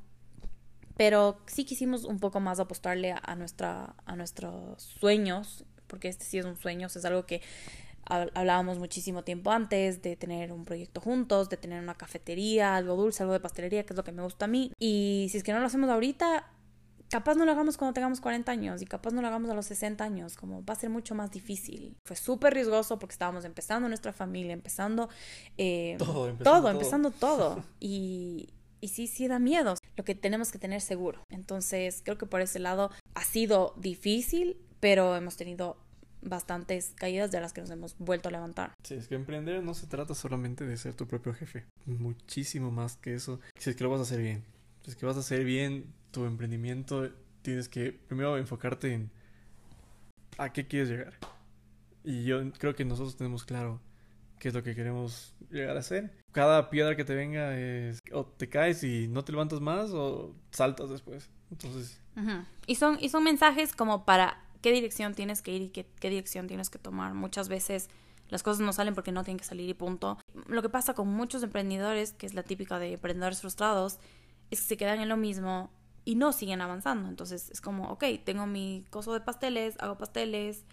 B: Pero sí quisimos un poco más apostarle a, nuestra, a nuestros sueños, porque este sí es un sueño, es algo que hablábamos muchísimo tiempo antes de tener un proyecto juntos, de tener una cafetería, algo dulce, algo de pastelería, que es lo que me gusta a mí. Y si es que no lo hacemos ahorita, capaz no lo hagamos cuando tengamos 40 años y capaz no lo hagamos a los 60 años, como va a ser mucho más difícil. Fue súper riesgoso porque estábamos empezando nuestra familia, empezando eh,
C: Todo, empezando
B: todo,
C: todo.
B: empezando todo. Y, y sí, sí da miedo. Lo que tenemos que tener seguro. Entonces, creo que por ese lado ha sido difícil, pero hemos tenido bastantes caídas de las que nos hemos vuelto a levantar.
C: Sí, es que emprender no se trata solamente de ser tu propio jefe. Muchísimo más que eso. Si es que lo vas a hacer bien. Si es que vas a hacer bien tu emprendimiento, tienes que primero enfocarte en a qué quieres llegar. Y yo creo que nosotros tenemos claro qué es lo que queremos llegar a hacer. Cada piedra que te venga es o te caes y no te levantas más o saltas después. Entonces,
B: y, son, y son mensajes como para qué dirección tienes que ir y qué, qué dirección tienes que tomar. Muchas veces las cosas no salen porque no tienen que salir y punto. Lo que pasa con muchos emprendedores, que es la típica de emprendedores frustrados, es que se quedan en lo mismo y no siguen avanzando. Entonces es como, ok, tengo mi coso de pasteles, hago pasteles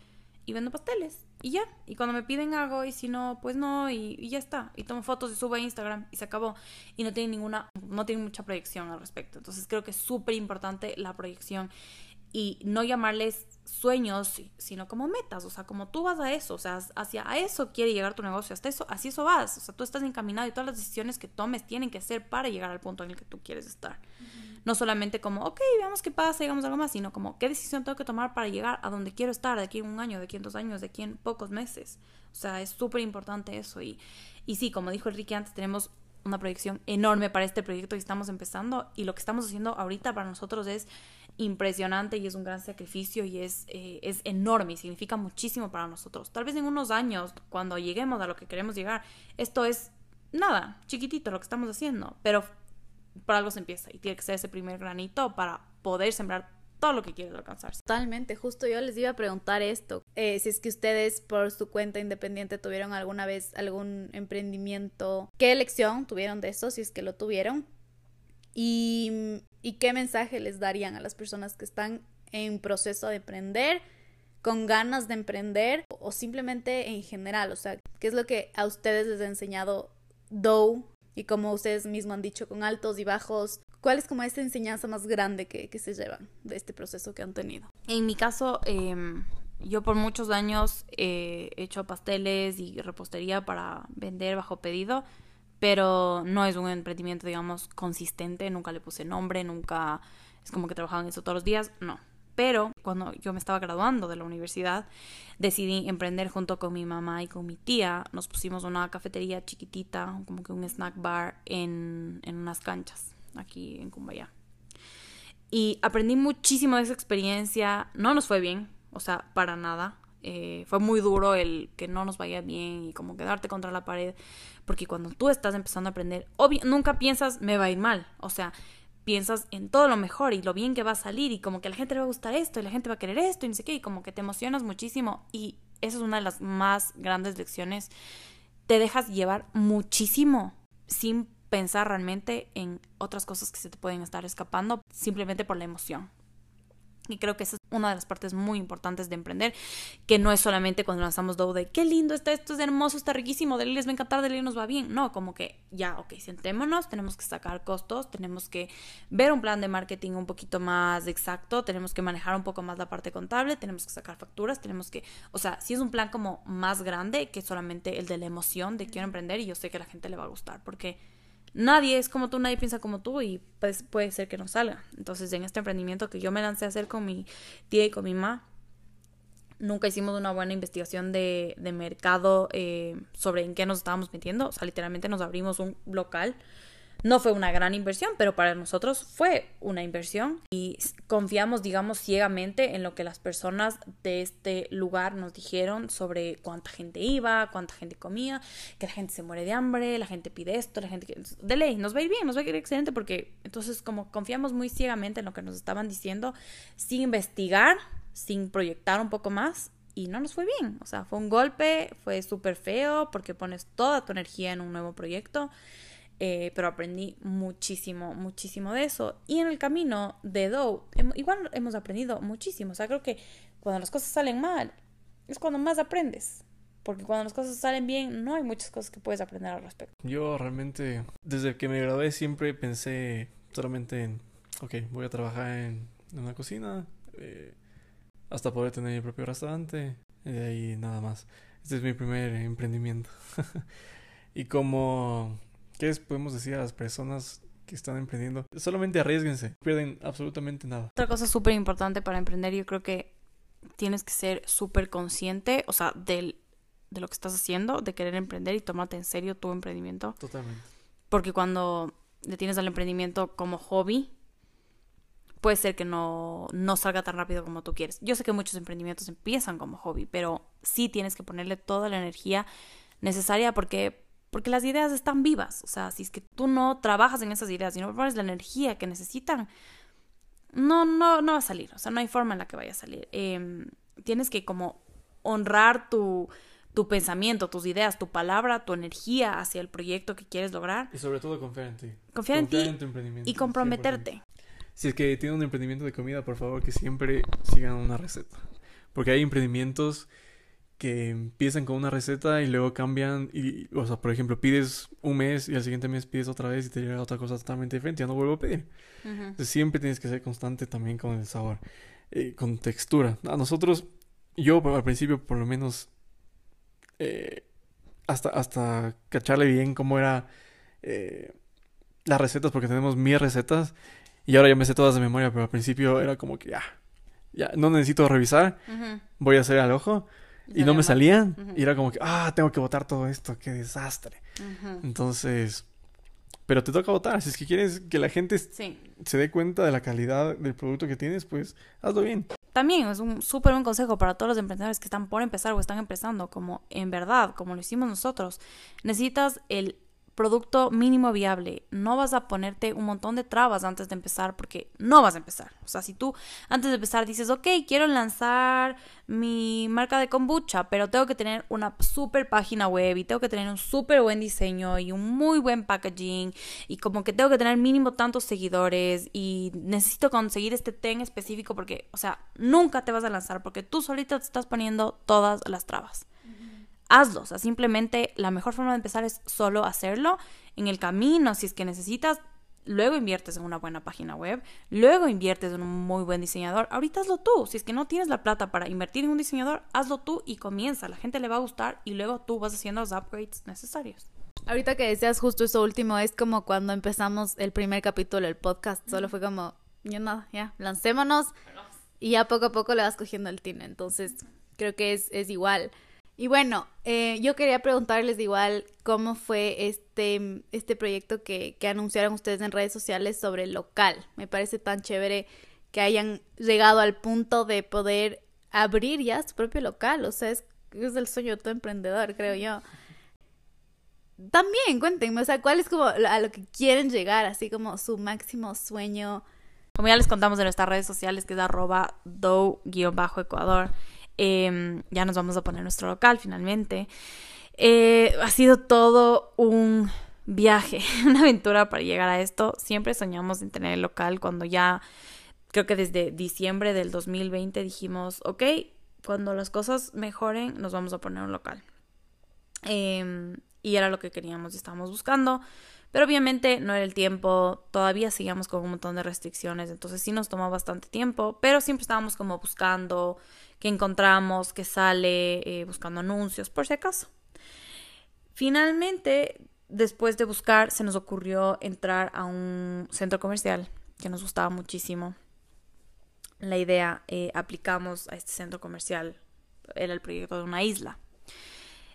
B: y vendo pasteles y ya. Y cuando me piden hago y si no, pues no y, y ya está. Y tomo fotos y subo a Instagram y se acabó. Y no tienen ninguna, no tienen mucha proyección al respecto. Entonces creo que es súper importante la proyección y no llamarles sueños, sino como metas, o sea, como tú vas a eso, o sea, hacia a eso quiere llegar tu negocio, hasta eso, así eso vas, o sea, tú estás encaminado y todas las decisiones que tomes tienen que ser para llegar al punto en el que tú quieres estar. No solamente como, ok, veamos qué pasa, digamos algo más, sino como, ¿qué decisión tengo que tomar para llegar a donde quiero estar de aquí en un año, de aquí en dos años, de aquí en pocos meses? O sea, es súper importante eso y, y sí, como dijo Enrique antes, tenemos una proyección enorme para este proyecto y estamos empezando y lo que estamos haciendo ahorita para nosotros es impresionante y es un gran sacrificio y es, eh, es enorme y significa muchísimo para nosotros. Tal vez en unos años, cuando lleguemos a lo que queremos llegar, esto es nada, chiquitito lo que estamos haciendo, pero por algo se empieza y tiene que ser ese primer granito para poder sembrar todo lo que quieres alcanzar.
A: Totalmente, justo yo les iba a preguntar esto, eh, si es que ustedes por su cuenta independiente tuvieron alguna vez algún emprendimiento, ¿qué elección tuvieron de eso, si es que lo tuvieron? Y, y qué mensaje les darían a las personas que están en proceso de emprender, con ganas de emprender o simplemente en general, o sea, ¿qué es lo que a ustedes les ha enseñado Dow y como ustedes mismos han dicho, con altos y bajos, ¿cuál es como esa enseñanza más grande que, se llevan de este proceso que han tenido?
B: En mi caso, eh, yo por muchos años he hecho pasteles y repostería para vender bajo pedido, pero no es un emprendimiento, digamos, consistente, nunca le puse nombre, nunca es como que trabajaba en eso todos los días, no. Pero cuando yo me estaba graduando de la universidad, decidí emprender junto con mi mamá y con mi tía. Nos pusimos una cafetería chiquitita, como que un snack bar en, en unas canchas aquí en Cumbayá. Y aprendí muchísimo de esa experiencia. No nos fue bien, o sea, para nada. Eh, fue muy duro el que no nos vaya bien y como quedarte contra la pared. Porque cuando tú estás empezando a aprender, nunca piensas me va a ir mal. O sea, piensas en todo lo mejor y lo bien que va a salir y como que a la gente le va a gustar esto y la gente va a querer esto y no sé qué y como que te emocionas muchísimo y esa es una de las más grandes lecciones. Te dejas llevar muchísimo sin pensar realmente en otras cosas que se te pueden estar escapando simplemente por la emoción. Y creo que esa es una de las partes muy importantes de emprender, que no es solamente cuando lanzamos Dow de qué lindo está esto, es hermoso, está riquísimo, de les va a encantar, de nos va bien. No, como que ya, ok, sentémonos, tenemos que sacar costos, tenemos que ver un plan de marketing un poquito más exacto, tenemos que manejar un poco más la parte contable, tenemos que sacar facturas, tenemos que, o sea, si es un plan como más grande que solamente el de la emoción de quiero emprender y yo sé que a la gente le va a gustar, porque nadie es como tú, nadie piensa como tú y pues puede ser que no salga. Entonces, en este emprendimiento que yo me lancé a hacer con mi tía y con mi mamá, nunca hicimos una buena investigación de, de mercado eh, sobre en qué nos estábamos metiendo. O sea, literalmente nos abrimos un local no fue una gran inversión, pero para nosotros fue una inversión y confiamos, digamos, ciegamente en lo que las personas de este lugar nos dijeron sobre cuánta gente iba, cuánta gente comía, que la gente se muere de hambre, la gente pide esto, la gente que... De ley, nos va a ir bien, nos va a ir excelente porque entonces como confiamos muy ciegamente en lo que nos estaban diciendo, sin investigar, sin proyectar un poco más, y no nos fue bien. O sea, fue un golpe, fue súper feo porque pones toda tu energía en un nuevo proyecto eh, pero aprendí muchísimo, muchísimo de eso. Y en el camino de Dow, igual hemos aprendido muchísimo. O sea, creo que cuando las cosas salen mal, es cuando más aprendes. Porque cuando las cosas salen bien, no hay muchas cosas que puedes aprender al respecto.
C: Yo realmente, desde que me gradué, siempre pensé solamente en, ok, voy a trabajar en, una cocina, eh, hasta poder tener mi propio restaurante, y de ahí nada más. Este es mi primer emprendimiento. y como ¿Qué les podemos decir a las personas que están emprendiendo? Solamente arriesguense, pierden absolutamente nada.
B: Otra cosa súper importante para emprender, yo creo que tienes que ser súper consciente, o sea, del, de lo que estás haciendo, de querer emprender y tomarte en serio tu emprendimiento.
C: Totalmente.
B: Porque cuando le tienes al emprendimiento como hobby, puede ser que no, no salga tan rápido como tú quieres. Yo sé que muchos emprendimientos empiezan como hobby, pero sí tienes que ponerle toda la energía necesaria porque porque las ideas están vivas. O sea, si es que tú no trabajas en esas ideas y no pones la energía que necesitan, no, no, no va a salir. O sea, no hay forma en la que vaya a salir. Em, tienes que como honrar tu, tu pensamiento, tus ideas, tu palabra, tu energía hacia el proyecto que quieres lograr.
C: Y sobre todo confiar en ti.
B: Confiar, en ti y comprometerte.
C: Si es que tienen un emprendimiento de comida, por favor que siempre sigan una receta. Porque hay emprendimientos que empiezan con una receta y luego cambian y, o sea, por ejemplo, pides un mes y al siguiente mes pides otra vez y te llega otra cosa totalmente diferente, ya no vuelvo a pedir. Entonces siempre tienes que ser constante también con el sabor, eh, con textura. A nosotros, yo al principio por lo menos, eh, hasta, hasta cacharle bien cómo era eh, las recetas, porque tenemos mil recetas y ahora ya me sé todas de memoria, pero al principio era como que ya, ya no necesito revisar, voy a hacer al ojo y no me salían. Y era como que, ah, tengo que botar todo esto, qué desastre. Entonces, Pero te toca votar. Si es que quieres que la gente
B: Sí.
C: se dé cuenta de la calidad del producto que tienes, pues hazlo bien.
B: También es un súper buen consejo para todos los emprendedores que están por empezar o están empezando, como en verdad, como lo hicimos nosotros. Necesitas el producto mínimo viable. No vas a ponerte un montón de trabas antes de empezar porque no vas a empezar. O sea, si tú antes de empezar dices, ok, quiero lanzar mi marca de kombucha, pero tengo que tener una súper página web y tengo que tener un súper buen diseño y un muy buen packaging y como que tengo que tener mínimo tantos seguidores y necesito conseguir este ten específico porque, o sea, nunca te vas a lanzar porque tú solita te estás poniendo todas las trabas hazlo. O sea, simplemente la mejor forma de empezar es solo hacerlo. En el camino, si es que necesitas, luego inviertes en una buena página web, luego inviertes en un muy buen diseñador. Ahorita hazlo tú. Si es que no tienes la plata para invertir en un diseñador, hazlo tú y comienza. La gente le va a gustar y luego tú vas haciendo los upgrades necesarios.
A: Ahorita que decías justo eso último, es como cuando empezamos el primer capítulo del podcast. Solo fue como, ya nada, ya, lancémonos. Y ya poco a poco le vas cogiendo el tine. Entonces, creo que es, es igual. Y bueno, eh, yo quería preguntarles igual cómo fue este, este proyecto que, anunciaron ustedes en redes sociales sobre el local. Me parece tan chévere que hayan llegado al punto de poder abrir ya su propio local. O sea, es, es el sueño de todo emprendedor, creo yo. También, cuéntenme, o sea, ¿cuál es como a lo que quieren llegar? Así como su máximo sueño.
B: Como ya les contamos en nuestras redes sociales, que es arroba do-ecuador. Eh, ya nos vamos a poner nuestro local finalmente. Eh, ha sido todo un viaje, una aventura para llegar a esto. Siempre soñamos en tener el local cuando ya, creo que desde diciembre del 2020 dijimos, ok, cuando las cosas mejoren nos vamos a poner un local. Eh, y era lo que queríamos y estábamos buscando. Pero obviamente no era el tiempo, todavía seguíamos con un montón de restricciones, entonces sí nos tomó bastante tiempo, pero siempre estábamos como buscando qué encontramos, qué sale, eh, buscando anuncios, por si acaso. Finalmente, después de buscar, se nos ocurrió entrar a un centro comercial que nos gustaba muchísimo. La idea, eh, aplicamos a este centro comercial, era el proyecto de una isla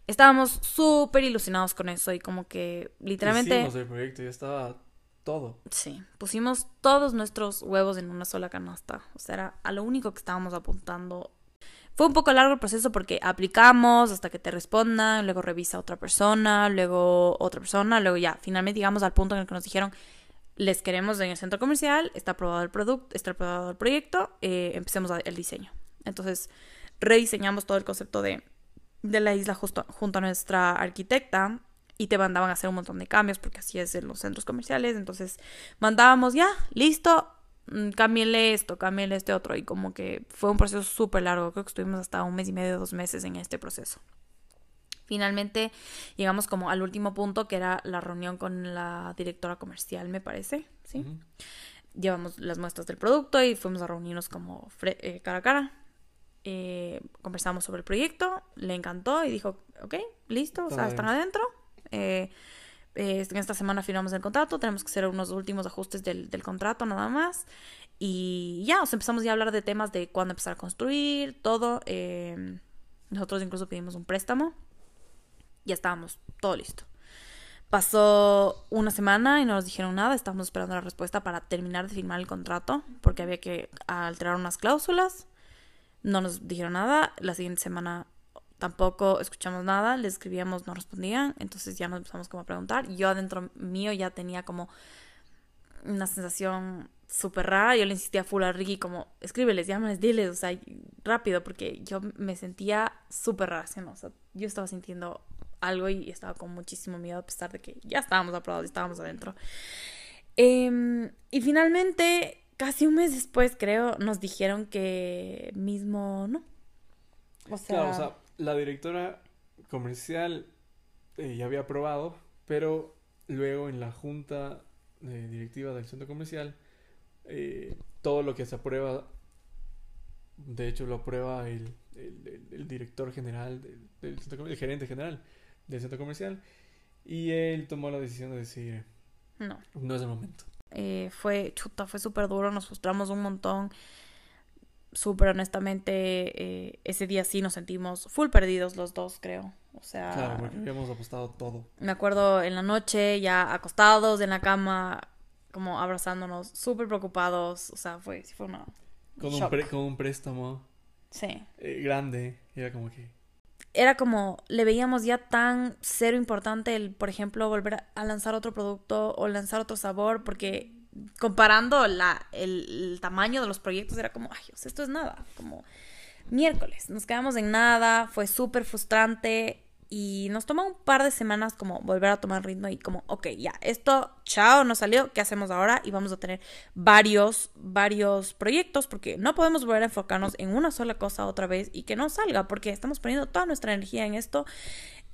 B: estábamos súper ilusionados con eso y como que literalmente...
C: Hicimos el proyecto, ya estaba todo.
B: Sí, pusimos todos nuestros huevos en una sola canasta. O sea, era a lo único que estábamos apuntando. Fue un poco largo el proceso porque aplicamos hasta que te respondan, luego revisa otra persona, luego otra persona, luego ya, finalmente llegamos al punto en el que nos dijeron, les queremos en el centro comercial, está aprobado el producto, está aprobado el proyecto, eh, empecemos el diseño. Entonces, rediseñamos todo el concepto de de la isla justo, junto a nuestra arquitecta y te mandaban a hacer un montón de cambios porque así es en los centros comerciales. Entonces mandábamos ya, listo, cámbienle esto, cámbienle este otro. Y como que fue un proceso súper largo. Creo que estuvimos hasta un mes y medio, dos meses en este proceso. Finalmente llegamos como al último punto que era la reunión con la directora comercial, me parece, ¿sí? Uh -huh. Llevamos las muestras del producto y fuimos a reunirnos como eh, cara a cara eh, conversamos sobre el proyecto, le encantó y dijo, ok, listo, o sea, están adentro. Eh, eh, en esta semana firmamos el contrato, tenemos que hacer unos últimos ajustes del, contrato nada más. Y ya, o sea, empezamos ya a hablar de temas de cuándo empezar a construir, todo. Eh, nosotros incluso pedimos un préstamo. Ya estábamos, todo listo. Pasó una semana y no nos dijeron nada, estábamos esperando la respuesta para terminar de firmar el contrato, porque había que alterar unas cláusulas no nos dijeron nada. La siguiente semana tampoco escuchamos nada, le escribíamos, no respondían, entonces ya nos empezamos como a preguntar. Yo adentro mío ya tenía como una sensación súper rara. Yo le insistía full a Ricky como, escríbeles, llámales, diles, o sea, rápido, porque yo me sentía súper rara, ¿sí? o sea, yo estaba sintiendo algo y estaba con muchísimo miedo a pesar de que ya estábamos aprobados y estábamos adentro. Eh, y finalmente casi un mes después, creo, nos dijeron que mismo no.
C: O sea, claro, o sea la directora comercial eh, ya había aprobado, pero luego en la junta eh, directiva del centro comercial, eh, todo lo que se aprueba, de hecho lo aprueba el, el, el, el director general del, del centro comercial, el gerente general del centro comercial, y él tomó la decisión de decir,
B: no,
C: no es el momento.
B: Eh, fue, chuta, fue súper duro, nos frustramos un montón. Súper honestamente, eh, ese día sí nos sentimos full perdidos los dos, creo. O sea,
C: Claro, porque habíamos apostado todo.
B: me acuerdo en la noche, ya acostados en la cama, como abrazándonos, súper preocupados. O sea, fue, sí fue una...
C: Con un, pre- con un préstamo
B: Sí.
C: eh, grande. Era como que.
B: Era como, le veíamos ya tan cero importante el, por ejemplo, volver a lanzar otro producto o lanzar otro sabor, porque comparando la, el, tamaño de los proyectos era como, ay, sea, esto es nada, como miércoles, nos quedamos en nada, fue súper frustrante y nos tomó un par de semanas como volver a tomar ritmo y como, ok, ya, esto, chao, no salió, ¿qué hacemos ahora? Y vamos a tener varios, varios proyectos porque no podemos volver a enfocarnos en una sola cosa otra vez y que no salga porque estamos poniendo toda nuestra energía en esto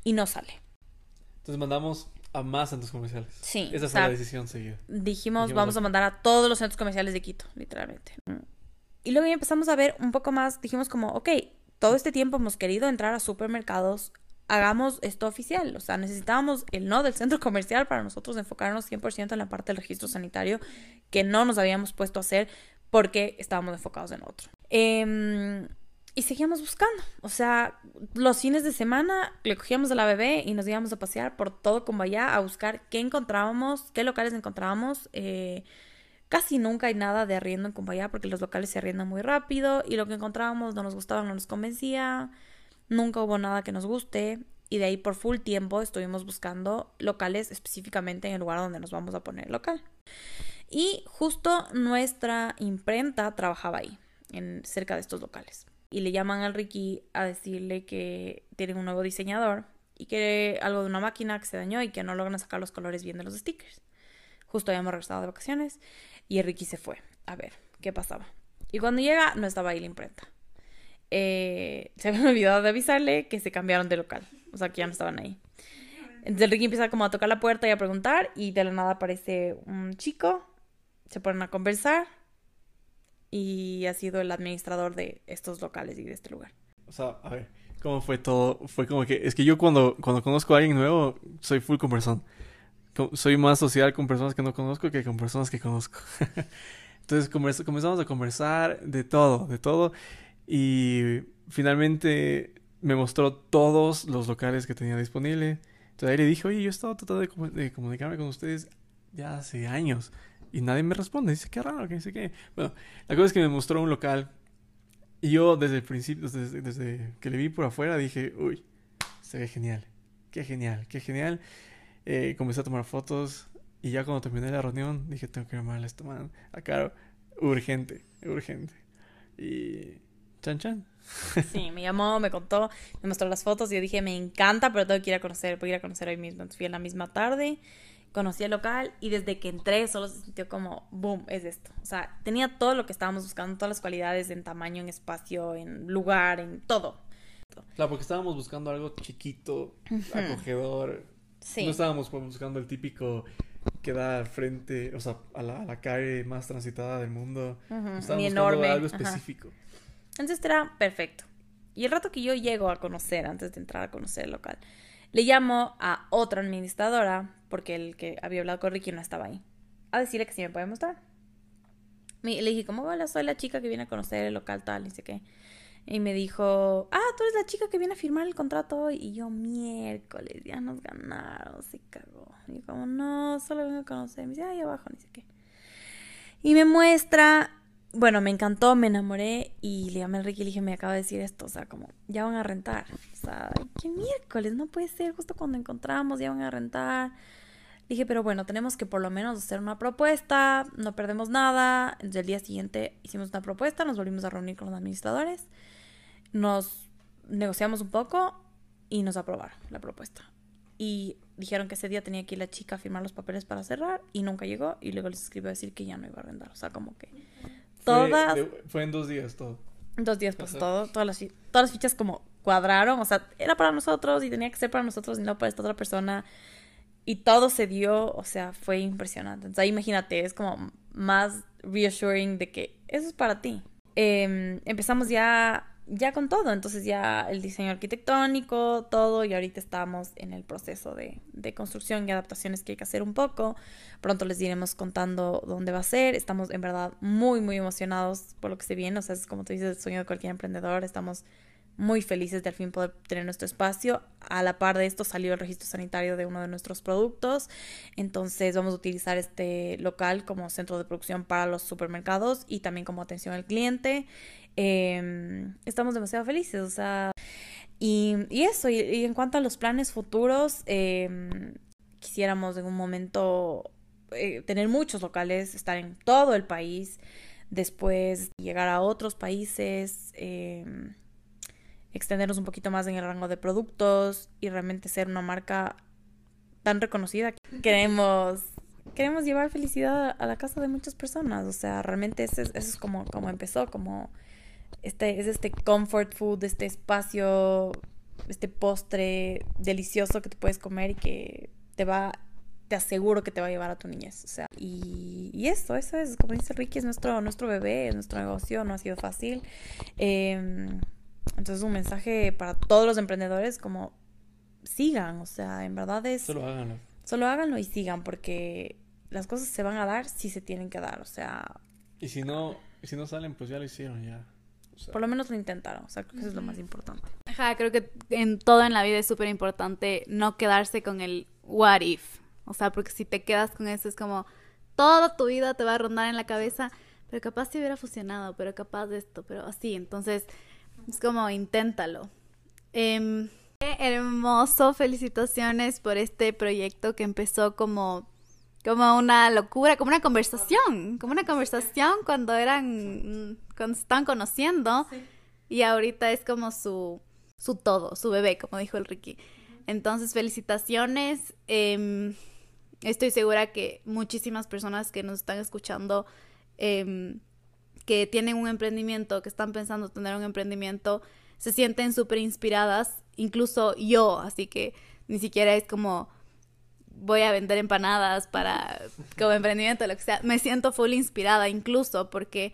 B: y no sale.
C: Entonces mandamos a más centros comerciales.
B: Sí,
C: Esa fue la decisión seguida.
B: dijimos,
C: Dijimos,
B: vamos a
C: ok.
B: mandar a todos los centros comerciales de Quito, literalmente. Y luego ya empezamos a ver un poco más, dijimos como, ok, todo este tiempo hemos querido entrar a supermercados, hagamos esto oficial. O sea, necesitábamos el no del centro comercial para nosotros enfocarnos 100% en la parte del registro sanitario que no nos habíamos puesto a hacer porque estábamos enfocados en otro. Em, y seguíamos buscando. O sea, los fines de semana le cogíamos a la bebé y nos íbamos a pasear por todo Cumbayá a buscar qué encontrábamos, qué locales encontrábamos. Eh, casi nunca hay nada de arriendo en Cumbayá porque los locales se arriendan muy rápido y lo que encontrábamos no nos gustaba, no nos convencía. Nunca hubo nada que nos guste. Y de ahí por full tiempo estuvimos buscando locales específicamente en el lugar donde nos vamos a poner el local. Y justo nuestra imprenta trabajaba ahí, en, cerca de estos locales. Y le llaman al Ricky a decirle que tienen un nuevo diseñador y que algo de una máquina que se dañó y que no logran sacar los colores bien de los stickers. Justo habíamos regresado de vacaciones y el Ricky se fue a ver qué pasaba. Y cuando llega, no estaba ahí la imprenta. Eh, se habían olvidado de avisarle que se cambiaron de local, o sea que ya no estaban ahí. Entonces el Ricky empieza como a tocar la puerta y a preguntar y de la nada aparece un chico, se ponen a conversar y ha sido el administrador de estos locales y de este lugar.
C: O sea, a ver, ¿cómo fue todo? Fue como que, es que yo cuando, cuando conozco a alguien nuevo, soy full conversón. Co- Soy más social con personas que no conozco que con personas que conozco. Entonces comenzamos a conversar de todo, de todo. Y finalmente me mostró todos los locales que tenía disponible. Entonces ahí le dije, oye, yo he estado tratando de comunicarme con ustedes ya hace años. Y nadie me responde. Dice, qué raro, que dice qué. Bueno, la cosa es que me mostró un local y yo desde el principio, desde, desde que le vi por afuera, dije, uy, se ve genial. Qué genial, qué genial. Eh, comencé a tomar fotos y ya cuando terminé la reunión dije, tengo que llamarle a esta man, a Caro. Urgente, urgente. Y... Chan chan.
B: Sí, me llamó, me contó, me mostró las fotos y yo dije, me encanta, pero tengo que ir a conocer, voy a ir a conocer hoy mismo. Entonces fui en la misma tarde, conocí el local y desde que entré solo se sintió como, boom, es esto. O sea, tenía todo lo que estábamos buscando, todas las cualidades en tamaño, en espacio, en lugar, en todo.
C: Claro, porque estábamos buscando algo chiquito, acogedor.
B: Sí.
C: No estábamos buscando el típico que da frente, o sea, a la, a la calle más transitada del mundo.
B: Ujú,
C: Estábamos
B: ni
C: buscando
B: enorme.
C: algo
B: ajá.
C: específico.
B: Entonces era perfecto. Y el rato que yo llego a conocer, antes de entrar a conocer el local, le llamo a otra administradora, porque el que había hablado con Ricky no estaba ahí, a decirle que sí me puede mostrar. Le dije, como, hola, soy la chica que viene a conocer el local tal, y sé qué. Y me dijo, ah, tú eres la chica que viene a firmar el contrato. Y yo, miércoles, ya nos ganaron, se cagó. Y como, no, solo vengo a conocer. Me dice, ahí abajo, ni sé qué. Y me muestra, bueno, me encantó, me enamoré. Y le llamé a Enrique y le dije, me acaba de decir esto. O sea, como, ya van a rentar. O sea, qué miércoles, no puede ser. Justo cuando encontramos, ya van a rentar. Dije, pero bueno, tenemos que por lo menos hacer una propuesta, no perdemos nada. Entonces el día siguiente hicimos una propuesta, nos volvimos a reunir con los administradores, nos negociamos un poco y nos aprobaron la propuesta. Y dijeron que ese día tenía que ir la chica a firmar los papeles para cerrar y nunca llegó y luego les escribió a decir que ya no iba a arrendar. O sea, como que
C: Fue-
B: todas...
C: de- fue en dos días todo.
B: Dos días pasó
C: Ajá.
B: todo, todas las, todas las fichas como cuadraron, o sea, era para nosotros y tenía que ser para nosotros y no para esta otra persona. Y todo se dio, o sea, fue impresionante. Entonces, ahí imagínate, es como más reassuring de que eso es para ti. Em, empezamos ya, ya con todo, entonces ya el diseño arquitectónico, todo, y ahorita estamos en el proceso de, de construcción y adaptaciones que hay que hacer un poco. Pronto les iremos contando dónde va a ser. Estamos en verdad muy, muy emocionados por lo que se viene. O sea, es como tú dices, el sueño de cualquier emprendedor. Estamos muy felices de al fin poder tener nuestro espacio. A la par de esto salió el registro sanitario de uno de nuestros productos. Entonces vamos a utilizar este local como centro de producción para los supermercados y también como atención al cliente. Em, estamos demasiado felices, o sea, y, eso, y, en cuanto a los planes futuros, em, quisiéramos en un momento eh, tener muchos locales, estar en todo el país, después llegar a otros países, em, extendernos un poquito más en el rango de productos y realmente ser una marca tan reconocida. Queremos, queremos llevar felicidad a la casa de muchas personas, o sea, realmente eso es, eso es como, como empezó, como este, es este comfort food, este espacio, este postre delicioso que te puedes comer y que te va, te aseguro que te va a llevar a tu niñez. O sea, y, y eso, eso es, como dice Ricky, es nuestro, nuestro bebé, es nuestro negocio, no ha sido fácil. Em, entonces un mensaje para todos los emprendedores como sigan, o sea, en verdad es...
C: Solo háganlo.
B: Solo háganlo y sigan porque las cosas se van a dar si se tienen que dar, o sea...
C: Y si no, y si no salen, pues ya lo hicieron, ya.
B: Por lo menos lo intentaron, o sea, creo que eso es lo más importante.
A: Ajá, creo que en todo en la vida es súper importante no quedarse con el what if. O sea, porque si te quedas con eso es como toda tu vida te va a rondar en la cabeza, pero capaz si hubiera funcionado, pero capaz de esto, pero así. Entonces, es como inténtalo. Eh, hermoso, felicitaciones por este proyecto que empezó como como una locura, como una conversación, como una conversación cuando eran, cuando se estaban conociendo y ahorita es como su, su todo, su bebé, como dijo el Ricky. Entonces, felicitaciones. Em, estoy segura que muchísimas personas que nos están escuchando, em, que tienen un emprendimiento, que están pensando tener un emprendimiento, se sienten súper inspiradas, incluso yo, así que ni siquiera es como voy a vender empanadas para como emprendimiento, lo que sea, me siento full inspirada incluso porque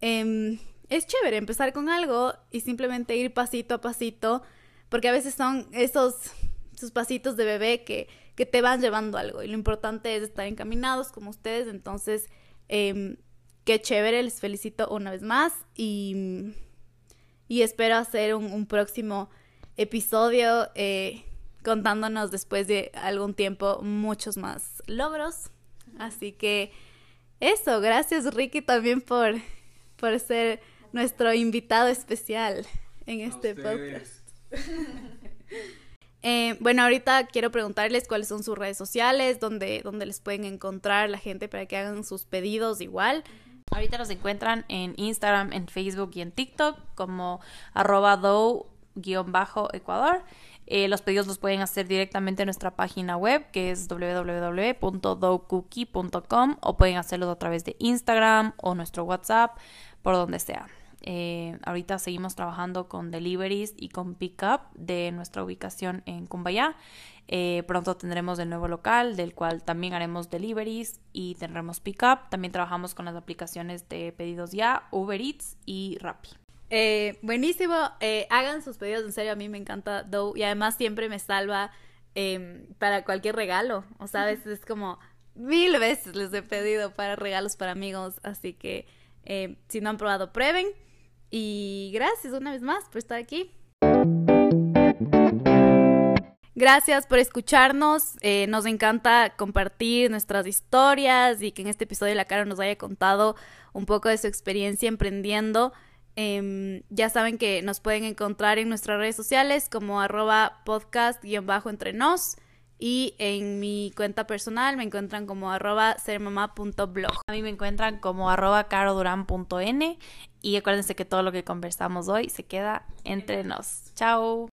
A: em, es chévere empezar con algo y simplemente ir pasito a pasito, porque a veces son esos, esos pasitos de bebé que, que te van llevando algo y lo importante es estar encaminados como ustedes, entonces eh, qué chévere, les felicito una vez más y, y espero hacer un, un próximo episodio. Eh, contándonos después de algún tiempo muchos más logros. Así que eso, gracias Ricky también por, por ser nuestro invitado especial en este podcast. Eh, bueno, ahorita quiero preguntarles cuáles son sus redes sociales, dónde, dónde les pueden encontrar la gente para que hagan sus pedidos igual.
B: Ahorita nos encuentran en Instagram, en Facebook y en TikTok como arroba do-ecuador. Eh, los pedidos los pueden hacer directamente en nuestra página web que es www.docookie.com o pueden hacerlo a través de Instagram o nuestro WhatsApp, por donde sea. Eh, ahorita seguimos trabajando con deliveries y con pickup de nuestra ubicación en Cumbayá. Eh, pronto tendremos el nuevo local del cual también haremos deliveries y tendremos pickup. También trabajamos con las aplicaciones de pedidos ya, Uber Eats y Rappi.
A: Eh, buenísimo. Eh, hagan sus pedidos, en serio, a mí me encanta Dough y además siempre me salva em, para cualquier regalo. O sea, a veces es como mil veces les he pedido para regalos para amigos. Así que em, si no han probado, prueben. Y gracias una vez más por estar aquí. Gracias por escucharnos. Eh, nos encanta compartir nuestras historias y que en este episodio la cara nos haya contado un poco de su experiencia emprendiendo. Em, ya saben que nos pueden encontrar en nuestras redes sociales como arroba podcast-entre nos y en mi cuenta personal me encuentran como arroba sermamá.blog.
B: A mí me encuentran como arroba caroduran.n y acuérdense que todo lo que conversamos hoy se queda entre nos. Chao.